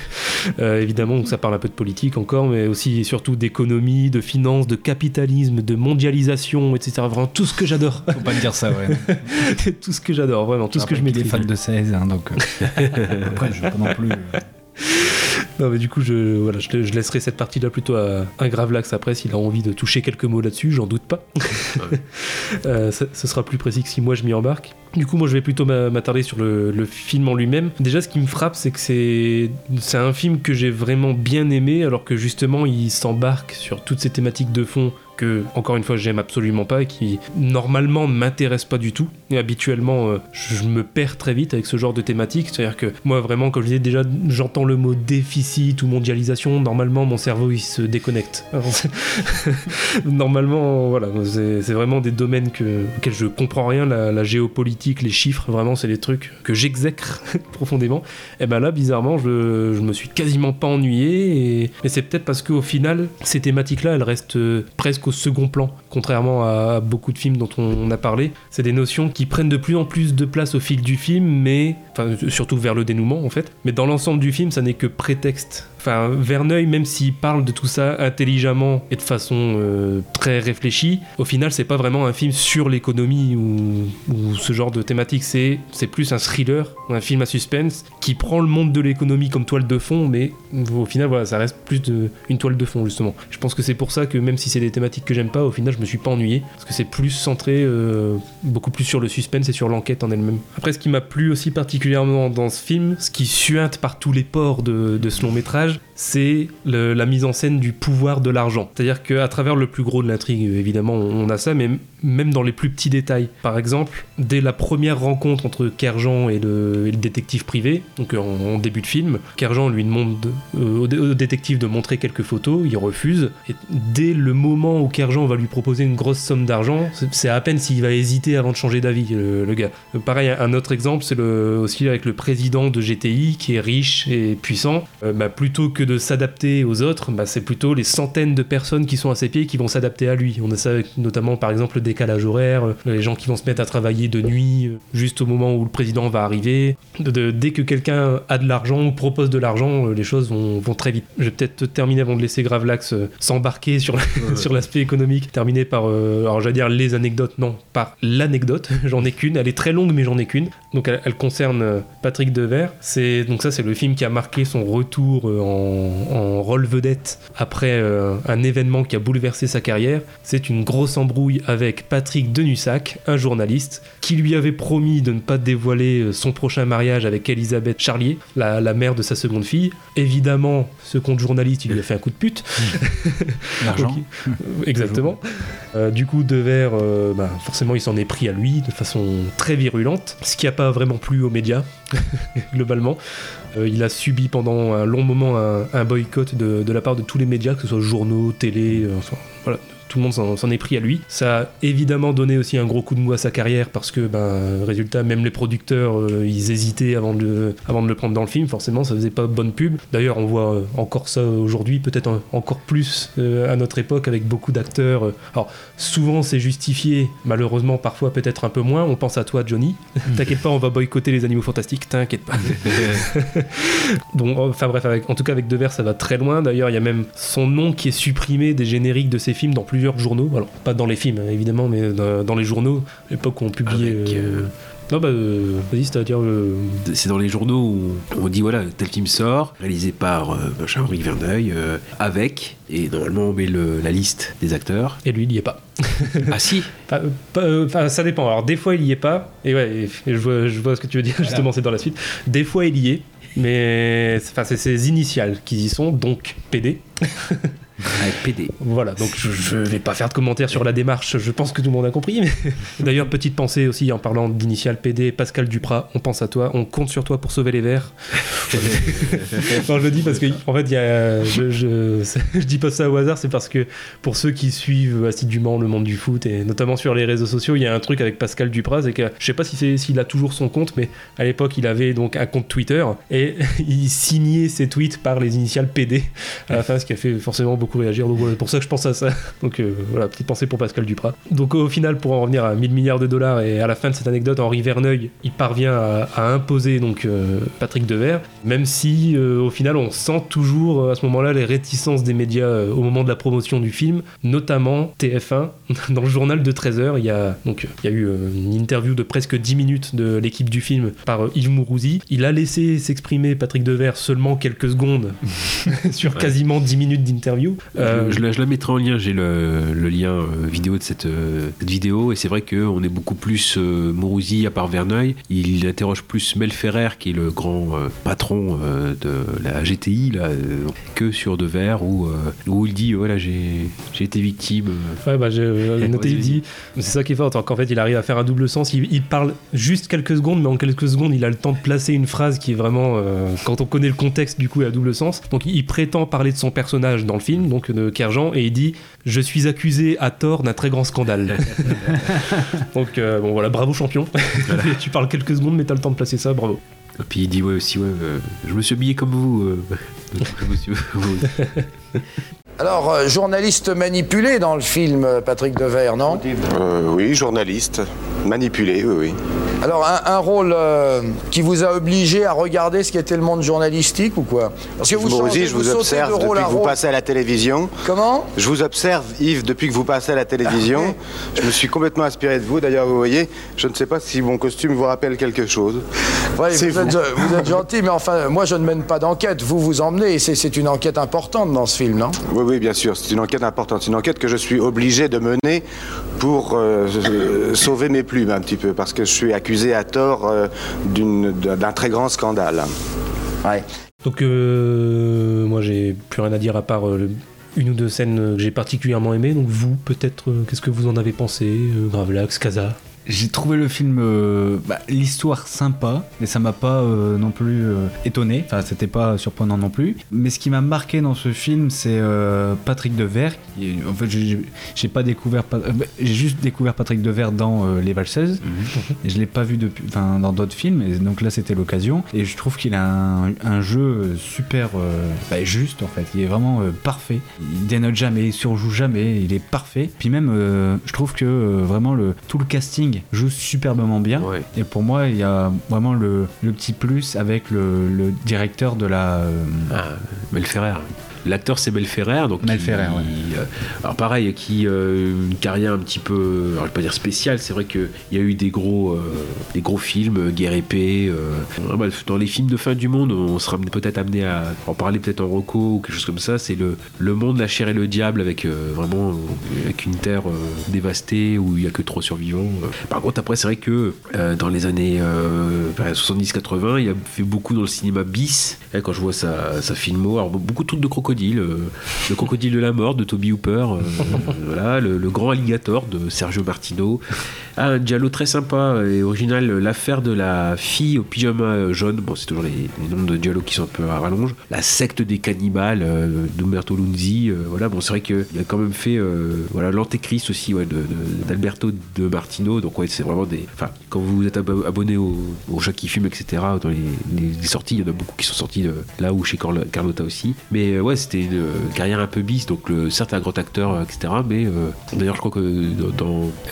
Euh, évidemment, donc ça parle un peu de politique encore, mais aussi et surtout d'économie, de finance, de capitalisme, de mondialisation, etc. Vraiment tout ce que j'adore. Faut pas me dire ça, ouais. tout ce que j'adore, vraiment, tout ce que je maîtrise. fan de 16, hein, donc. Après, je vais pas non plus. Euh, Non, mais du coup, je, voilà, je, je laisserai cette partie-là plutôt à un Gravelax après s'il a envie de toucher quelques mots là-dessus, j'en doute pas. Euh, ça- ce sera plus précis que si moi je m'y embarque. Du coup, moi je vais plutôt m'a- m'attarder sur le, le film en lui-même. Déjà, ce qui me frappe, c'est que c'est un film que j'ai vraiment bien aimé, alors que justement il s'embarque sur toutes ces thématiques de fond que, encore une fois, j'aime absolument pas et qui normalement ne m'intéressent pas du tout. Et habituellement, euh, je me perds très vite avec ce genre de thématique. C'est-à-dire que moi, vraiment, comme je disais déjà, j'entends le mot déficit ou mondialisation, normalement mon cerveau il se déconnecte. C'est- normalement, voilà, c'est c'est vraiment des domaines que, auxquels je comprends rien, la, géopolitique les chiffres, vraiment, c'est des trucs que j'exècre profondément. Et ben là, bizarrement, je, je me suis quasiment pas ennuyé. Et, et c'est peut-être parce qu'au final, ces thématiques-là, elles restent euh, au second plan, contrairement à beaucoup de films dont on a parlé. C'est des notions qui prennent de plus en plus de place au fil du film, mais enfin, surtout vers le dénouement en fait. Mais dans l'ensemble du film, ça n'est que prétexte. Enfin, Verneuil, même s'il parle de tout ça intelligemment et de façon euh, très réfléchie, au final, c'est pas vraiment un film sur l'économie ou, ce genre de thématique. C'est c'est plus un thriller, un film à suspense qui prend le monde de l'économie comme toile de fond, mais au final, voilà, ça reste plus de, une toile de fond justement. Je pense que c'est pour ça que même si c'est des thématiques que j'aime pas, au final, je me suis pas ennuyé parce que c'est plus centré, euh, beaucoup plus sur le suspense et sur l'enquête en elle-même. Après, ce qui m'a plu aussi particulièrement dans ce film, ce qui suinte par tous les pores de, de ce long métrage, c'est la mise en scène du pouvoir de l'argent. C'est-à-dire qu'à travers le plus gros de l'intrigue, évidemment, on a ça, mais même dans les plus petits détails. Par exemple, dès la première rencontre entre Kerjan et le, détective privé, donc en, début de film, Kerjan lui demande de- euh, au, dé- au détective de montrer quelques photos, il refuse, et dès le moment où Kerjan va lui proposer une grosse somme d'argent, c'est- à peine s'il va hésiter avant de changer d'avis, le, gars. Pareil, un autre exemple, c'est aussi avec le président de GTI qui est riche et puissant. Euh, bah, plutôt que de s'adapter aux autres, bah, c'est plutôt les centaines de personnes qui sont à ses pieds qui vont s'adapter à lui. On a ça avec notamment par exemple le décalage horaire, euh, les gens qui vont se mettre à travailler de nuit euh, juste au moment où le président va arriver. De- de- dès que quelqu'un a de l'argent ou propose de l'argent, euh, les choses vont, vont très vite. Je vais peut-être terminer avant de laisser Gravelax s'embarquer sur, sur l'aspect économique. Terminer par, euh, alors j'allais dire les anecdotes, non, par l'anecdote. j'en ai qu'une. Elle est très longue, mais j'en ai qu'une. Donc elle, elle concerne Patrick Devers. C'est donc ça, c'est le film qui a marqué son retour en, en rôle vedette après euh, un événement qui a bouleversé sa carrière. C'est une grosse embrouille avec Patrick Denussac, un journaliste, qui lui avait promis de ne pas dévoiler euh, son prochain mariage avec Elisabeth Charlier, la, la mère de sa seconde fille. Évidemment, ce compte journaliste, il lui a fait un coup de pute. L'argent. Euh, Exactement. Euh, du coup, Devers, euh, bah, forcément, il s'en est pris à lui de façon très virulente, ce qui n'a pas vraiment plu aux médias, globalement. Euh, il a subi pendant un long moment un, boycott de, de la part de tous les médias, que ce soit journaux, télé, euh, enfin, voilà. Tout le monde s'en est pris à lui. Ça a évidemment donné aussi un gros coup de mou à sa carrière parce que, ben, résultat, même les producteurs, euh, ils hésitaient avant de, le- avant de le prendre dans le film. Forcément, ça faisait pas bonne pub. D'ailleurs, on voit euh, encore ça aujourd'hui, peut-être en- encore plus euh, à notre époque avec beaucoup d'acteurs. Alors, souvent, c'est justifié, malheureusement, parfois peut-être un peu moins. On pense à toi, Johnny. T'inquiète pas, on va boycotter les animaux fantastiques. T'inquiète pas. Donc, enfin bref, avec- en tout cas avec Devers, ça va très loin. D'ailleurs, il y a même son nom qui est supprimé des génériques de ses films dans plusieurs journaux. Alors, pas dans les films, évidemment, mais dans, dans les journaux, à l'époque où on publiait. Avec, euh, Non, bah, euh, vas-y, c'est-à-dire. euh, C'est dans les journaux où on dit voilà, tel film sort, réalisé par euh, machin, Henri Verneuil, euh, avec, et normalement on met le- la liste des acteurs. Et lui, il y est pas. ah si euh, pas- euh, ça dépend. Alors, des fois, il y est pas. Et ouais, et- et je, vois, je vois ce que tu veux dire, justement, c'est dans la suite. Des fois, il y est. Mais c'est ses initiales qui y sont, donc PD. Avec PD. Voilà, donc je, je vais pas faire de commentaires sur la démarche, je pense que tout le monde a compris. Mais... D'ailleurs, petite pensée aussi en parlant d'initial PD, Pascal Duprat, on pense à toi, on compte sur toi pour sauver les Verts. non, je le dis parce que, en fait, il y a, je, je, je dis pas ça au hasard, c'est parce que pour ceux qui suivent assidûment le monde du foot et notamment sur les réseaux sociaux, il y a un truc avec Pascal Duprat, c'est que je sais pas si c'est s'il a toujours son compte, mais à l'époque, il avait donc un compte Twitter et il signait ses tweets par les initiales PD à la fin, ce qui a fait forcément beaucoup réagir. Donc voilà, c'est pour ça que je pense à ça. Donc euh, voilà, petite pensée pour Pascal Duprat. Donc au final, pour en revenir à 1000 milliards de dollars et à la fin de cette anecdote, Henri Verneuil, il parvient à, à imposer donc euh, Patrick Devers, même si euh, au final on sent toujours à ce moment-là les réticences des médias au moment de la promotion du film, notamment TF1 dans le journal de 13h, il y a donc il y a eu une interview de presque 10 minutes de l'équipe du film par Yves Mourouzi. Il a laissé s'exprimer Patrick Devers seulement quelques secondes sur quasiment 10 minutes d'interview. Euh, je, la, je la mettrai en lien, j'ai le, le lien euh, vidéo de cette, euh, cette vidéo, et c'est vrai qu'on est beaucoup plus Mourouzi à part Verneuil. Il interroge plus Mel Ferrer, qui est le grand patron de la GTI, là, que sur Devers, où, euh, où il dit voilà, j'ai j'ai été victime. Ouais, bah, il dit. C'est ça qui est fort, qu'en fait, il arrive à faire un double sens. Il, il parle juste quelques secondes, mais en quelques secondes, il a le temps de placer une phrase qui est vraiment. euh, quand on connaît le contexte, du coup, à double sens. Donc, il prétend parler de son personnage dans le film, donc de Kerjan et il dit je suis accusé à tort d'un très grand scandale. donc euh, bon voilà bravo champion. tu parles quelques secondes mais t'as le temps de placer ça bravo. Et puis il dit ouais aussi ouais, euh, je me suis habillé comme vous. euh. Je me suis- Alors, euh, journaliste manipulé dans le film, euh, Patrick Devers, non Euh, oui, journaliste. Manipulé, oui, oui. Alors, un, un rôle euh, qui vous a obligé à regarder ce qu'était le monde journalistique ou quoi Parce que vous, changez, je vous observe de depuis que vous passez à la télévision. Comment Je vous observe, Yves, depuis que vous passez à la télévision. je me suis complètement inspiré de vous. D'ailleurs, vous voyez, je ne sais pas si mon costume vous rappelle quelque chose. Ouais, vous, êtes, vous. êtes gentil, mais enfin, moi je ne mène pas d'enquête. Vous vous emmenez, et c'est c'est une enquête importante dans ce film, non Oui, oui, bien sûr. C'est une enquête importante. C'est une enquête que je suis obligé de mener pour euh, euh, sauver mes plumes un petit peu, parce que je suis accusé à tort euh, d'un très grand scandale. Ouais. Donc euh, moi j'ai plus rien à dire à part euh, le- une ou deux scènes que j'ai particulièrement aimées. Donc vous peut-être euh, qu'est-ce que vous en avez pensé euh, Gravelax, Kaza J'ai trouvé le film, euh, bah, l'histoire sympa, mais ça m'a pas euh, non plus euh, étonné. Enfin, c'était pas surprenant non plus. Mais ce qui m'a marqué dans ce film, c'est euh, Patrick Devers. Qui, en fait, j'ai pas découvert, bah, j'ai juste découvert Patrick Devers dans Les Valseuses. Et je l'ai pas vu depuis, enfin, dans d'autres films. Et donc là, c'était l'occasion. Et je trouve qu'il a un, un jeu super bah, juste en fait. Il est vraiment parfait. Il dénote jamais, il surjoue jamais. Il est parfait. Puis même, je trouve que vraiment le tout le casting joue superbement bien. Ouais. Et pour moi, il y a vraiment le, le petit plus avec le, le directeur de la. euh, Ah, Mel Ferrer. L'acteur c'est Mel Ferrer, donc Mel Ferrer, ouais. euh, alors pareil, qui euh, une carrière un petit peu, alors je vais pas dire spéciale. C'est vrai que il y a eu des gros, euh, des gros films, Guerre épée. ah, bref, dans les films de fin du monde, on sera peut-être amené à en parler peut-être en reco ou quelque chose comme ça. C'est le, le monde, la chair et le diable avec vraiment avec une terre dévastée où il y a que trois survivants. Par contre, après c'est vrai que dans les années euh, enfin, 70-80, il a fait beaucoup dans le cinéma bis. Et quand je vois sa, sa filmo, alors beaucoup de trucs de crocodile, euh, le crocodile de la mort de Toby Hooper, euh, voilà, le, le grand alligator de Sergio Martino, ah, un giallo très sympa et original, l'affaire de la fille au pyjama jaune. Bon, c'est toujours les, les noms de giallo qui sont un peu à rallonge. La secte des cannibales euh, d'Umberto Lunzi. euh, voilà, bon, c'est vrai qu'il a quand même fait euh, voilà l'antéchrist aussi ouais, d'Alberto de, Martino. Donc ouais, c'est vraiment des. Enfin, quand vous êtes abo- abonné au, au chat qui fume, etc. Dans les, sorties, il y en a beaucoup qui sont sortis de, là ou chez Carlo- Carlotta aussi. Mais euh, ouais, c'était une euh, carrière un peu bis. Donc le, certes un grand acteur, euh, etc. Mais euh, d'ailleurs, je crois que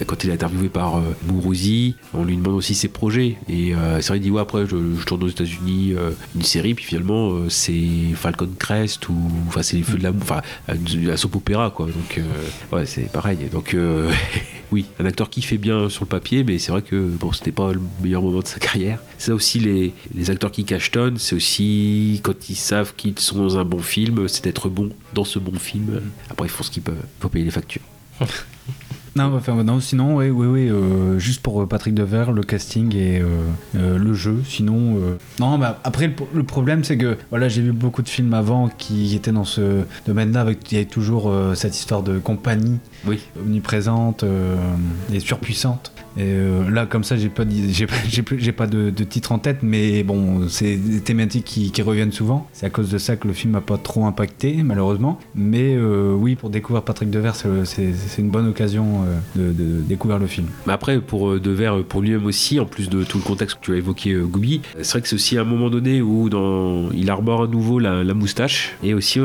quand il est interviewé par euh, Mourouzi, on lui demande aussi ses projets. Et euh, c'est vrai, il dit ouais après je, tourne aux États-Unis euh, une série, puis finalement euh, c'est Falcon Crest ou enfin c'est les feux de l'amour, enfin la soap opéra quoi. Donc euh, ouais c'est pareil. Donc euh, oui, un acteur qui fait bien sur le papier, mais c'est vrai que bon c'était pas le meilleur moment de sa carrière. C'est ça aussi les, les acteurs qui cachetonnent, c'est aussi quand ils savent qu'ils sont dans un bon film, c'est d'être bon dans ce bon film. Après ils font ce qu'ils peuvent, faut payer les factures. Non, enfin, non, sinon, oui, oui, oui, euh, juste pour euh, Patrick Devers, le casting et euh, euh, le jeu. Sinon, euh, non, bah, après, le, le problème, c'est que voilà, j'ai vu beaucoup de films avant qui étaient dans ce domaine-là, avec il y avait toujours euh, cette histoire de compagnie Oui. omniprésente euh, et surpuissante. Euh, là, comme ça, j'ai pas, de, de titre en tête, mais bon, c'est des thématiques qui, reviennent souvent. C'est à cause de ça que le film m'a pas trop impacté, malheureusement. Mais euh, oui, pour découvrir Patrick Devers, c'est, une bonne occasion euh, de, découvrir le film. Après, pour Devers, pour lui-même aussi, en plus de tout le contexte que tu as évoqué, Goubi, c'est vrai que c'est aussi un moment donné où il arbore à nouveau la, moustache et aussi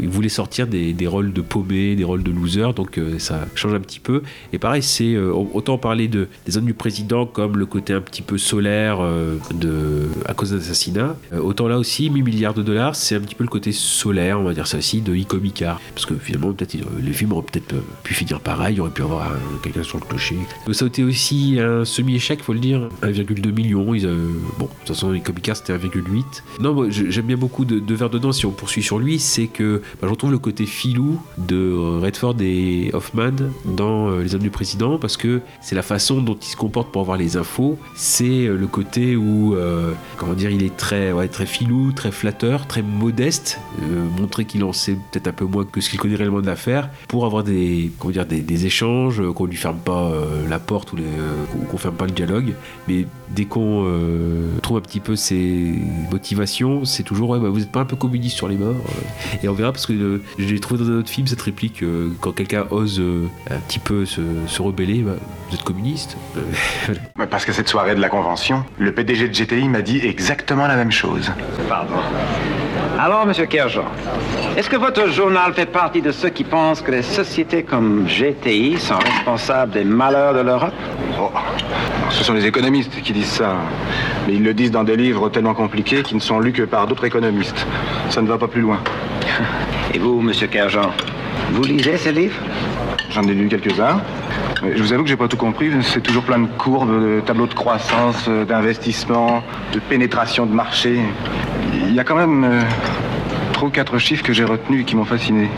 il voulait sortir des, des rôles de paumé, des rôles de loser, donc ça change un petit peu. Et pareil, c'est autant parler de, des hommes du président comme le côté un petit peu solaire euh, de, à cause d'assassinat, euh, autant là aussi, 1000 milliards de dollars, c'est un petit peu le côté solaire, on va dire ça aussi, de Icom Icar. Parce que finalement, peut-être les films auraient peut-être euh, pu finir pareil, il aurait pu avoir un- quelqu'un sur le clocher. Donc, ça a été aussi un semi-échec, faut le dire, 1,2 million. Ils, bon, de toute façon, Icom Icar c'était 1,8. Non, moi, j'aime bien beaucoup de, de dedans si on poursuit sur lui, c'est que bah, je retrouve le côté filou de Redford et Hoffman dans Les Hommes du Président parce que c'est la façon dont il se comporte pour avoir les infos, c'est euh, le côté où, euh, comment dire, il est très, ouais, très filou, très flatteur, très modeste, euh, montrer qu'il en sait peut-être un peu moins que ce qu'il connaît réellement de l'affaire, pour avoir des, comment dire, des, échanges, qu'on lui ferme pas la porte ou, les, ou qu'on ferme pas le dialogue. Mais dès qu'on euh, trouve un petit peu ses motivations, c'est toujours, ouais, bah, vous êtes pas un peu communiste sur les morts euh. Et on verra parce que euh, j'ai trouvé dans un autre film cette réplique, euh, quand quelqu'un ose euh, un petit peu se, se rebeller, bah, vous êtes communiste. Parce que cette soirée de la convention, le PDG de GTI m'a dit exactement la même chose. Pardon. Alors, Monsieur Kerjean, est-ce que votre journal fait partie de ceux qui pensent que les sociétés comme GTI sont responsables des malheurs de l'Europe? Oh, ce sont les économistes qui disent ça. Mais ils le disent dans des livres tellement compliqués qui ne sont lus que par d'autres économistes. Ça ne va pas plus loin. Et vous, Monsieur Kerjean, vous lisez ces livres? J'en ai lu quelques-uns. Je vous avoue que j'ai pas tout compris. C'est toujours plein de courbes, de tableaux de croissance, euh, d'investissement, de pénétration de marché. Il y a quand même euh, trois ou quatre chiffres que j'ai retenus et qui m'ont fasciné.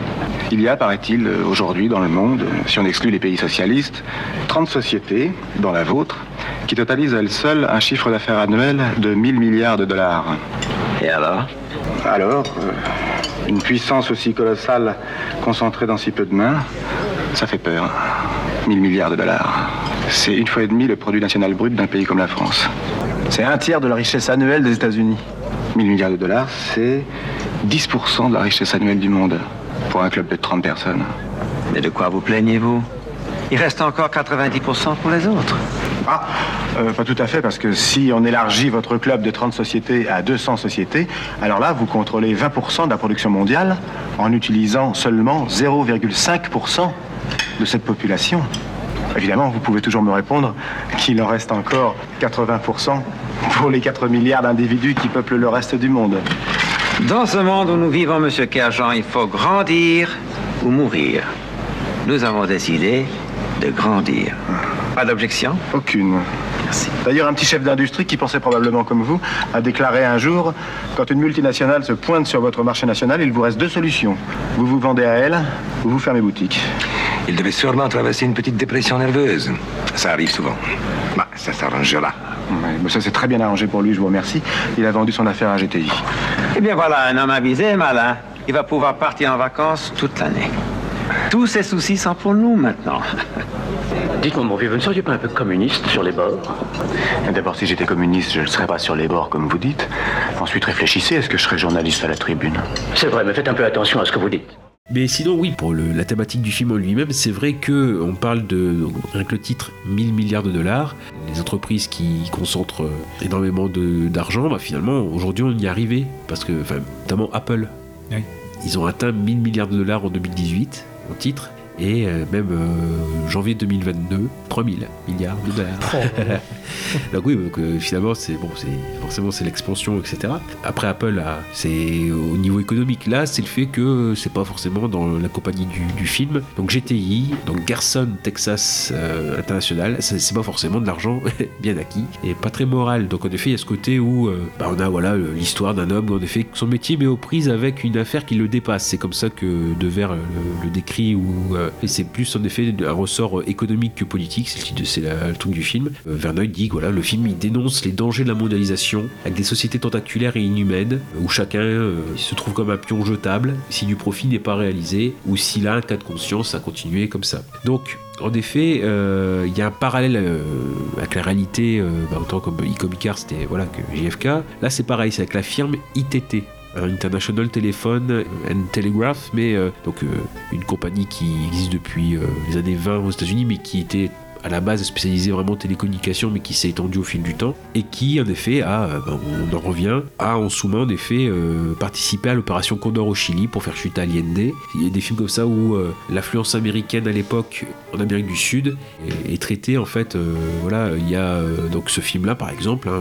Il y a, paraît-il, euh, aujourd'hui dans le monde, si on exclut les pays socialistes, 30 sociétés, dont la vôtre, qui totalisent à elles seules un chiffre d'affaires annuel de 1000 milliards de dollars. Et alors? Alors, euh, une puissance aussi colossale concentrée dans si peu de mains, ça fait peur. 1000 milliards de dollars. C'est une fois et demie le produit national brut d'un pays comme la France. C'est un tiers de la richesse annuelle des États-Unis. 1000 milliards de dollars, c'est 10% de la richesse annuelle du monde pour un club de 30 personnes. Mais de quoi vous plaignez-vous? Il reste encore 90% pour les autres. Ah, euh, pas tout à fait, parce que si on élargit votre club de 30 sociétés à 200 sociétés, alors là, vous contrôlez 20% de la production mondiale en utilisant seulement 0,5% de cette population. Évidemment, vous pouvez toujours me répondre qu'il en reste encore 80% pour les 4 milliards d'individus qui peuplent le reste du monde. Dans ce monde où nous vivons, Monsieur Kerjean, il faut grandir ou mourir. Nous avons décidé de grandir. Pas d'objection? Aucune. Merci. D'ailleurs, un petit chef d'industrie qui pensait probablement comme vous a déclaré un jour quand une multinationale se pointe sur votre marché national, il vous reste deux solutions. Vous vous vendez à elle ou vous fermez boutique. Il devait sûrement traverser une petite dépression nerveuse. Ça arrive souvent. Bah, ça s'arrangera. Ouais, mais ça s'est très bien arrangé pour lui, je vous remercie. Il a vendu son affaire à GTI. Eh bien voilà, un homme avisé et malin. Il va pouvoir partir en vacances toute l'année. Tous ces soucis sont pour nous maintenant. Dites-moi, mon vieux, vous ne seriez pas un peu communiste sur les bords? D'abord, si j'étais communiste, je ne serais pas sur les bords, comme vous dites. Ensuite, réfléchissez, est-ce que je serais journaliste à la tribune C'est vrai, mais faites un peu attention à ce que vous dites. Mais sinon, oui, pour le- la thématique du film en lui-même, c'est vrai que on parle de, donc, rien que le titre, 1000 milliards de dollars. Les entreprises qui concentrent euh, énormément d'argent, bah, finalement, aujourd'hui, on y est arrivé. Parce que, notamment Apple, Oui. ils ont atteint 1000 milliards de dollars en 2018, en titre. Et euh, même euh, janvier 2022, 3000 milliards de dollars. donc oui, donc, euh, finalement, c'est bon, c'est forcément c'est l'expansion, etc. Après Apple, c'est au niveau économique. Là, c'est le fait que c'est pas forcément dans la compagnie du, du film. Donc GTI, donc Garson Texas euh, International, c'est pas forcément de l'argent bien acquis et pas très moral. Donc en effet, il y a ce côté où bah, on a voilà l'histoire d'un homme en effet son métier met aux prises avec une affaire qui le dépasse. C'est comme ça que Devers le, le décrit ou et c'est plus en effet un ressort euh, économique que politique. C'est le truc du film. Euh, Verneuil dit voilà le film il dénonce les dangers de la mondialisation avec des sociétés tentaculaires et inhumaines euh, où chacun euh, se trouve comme un pion jetable si du profit n'est pas réalisé ou s'il a un cas de conscience à continuer comme ça. Donc en effet, euh, il y a un parallèle euh, avec la réalité, euh, bah, autant comme c'était voilà que JFK. Là c'est pareil, c'est avec la firme ITT. Un International Telephone and Telegraph, mais euh, donc euh, une compagnie qui existe depuis euh, les années 20 aux États-Unis, mais qui était à la base spécialisée vraiment en télécommunications, mais qui s'est étendue au fil du temps, et qui en effet a, euh, ben, on en revient, a en sous-main en effet euh, participé à l'opération Condor au Chili pour faire chuter Allende. Il y a des films comme ça où euh, l'influence américaine à l'époque en Amérique du Sud est, traitée en fait. euh, voilà, il y a donc ce film-là par exemple, hein,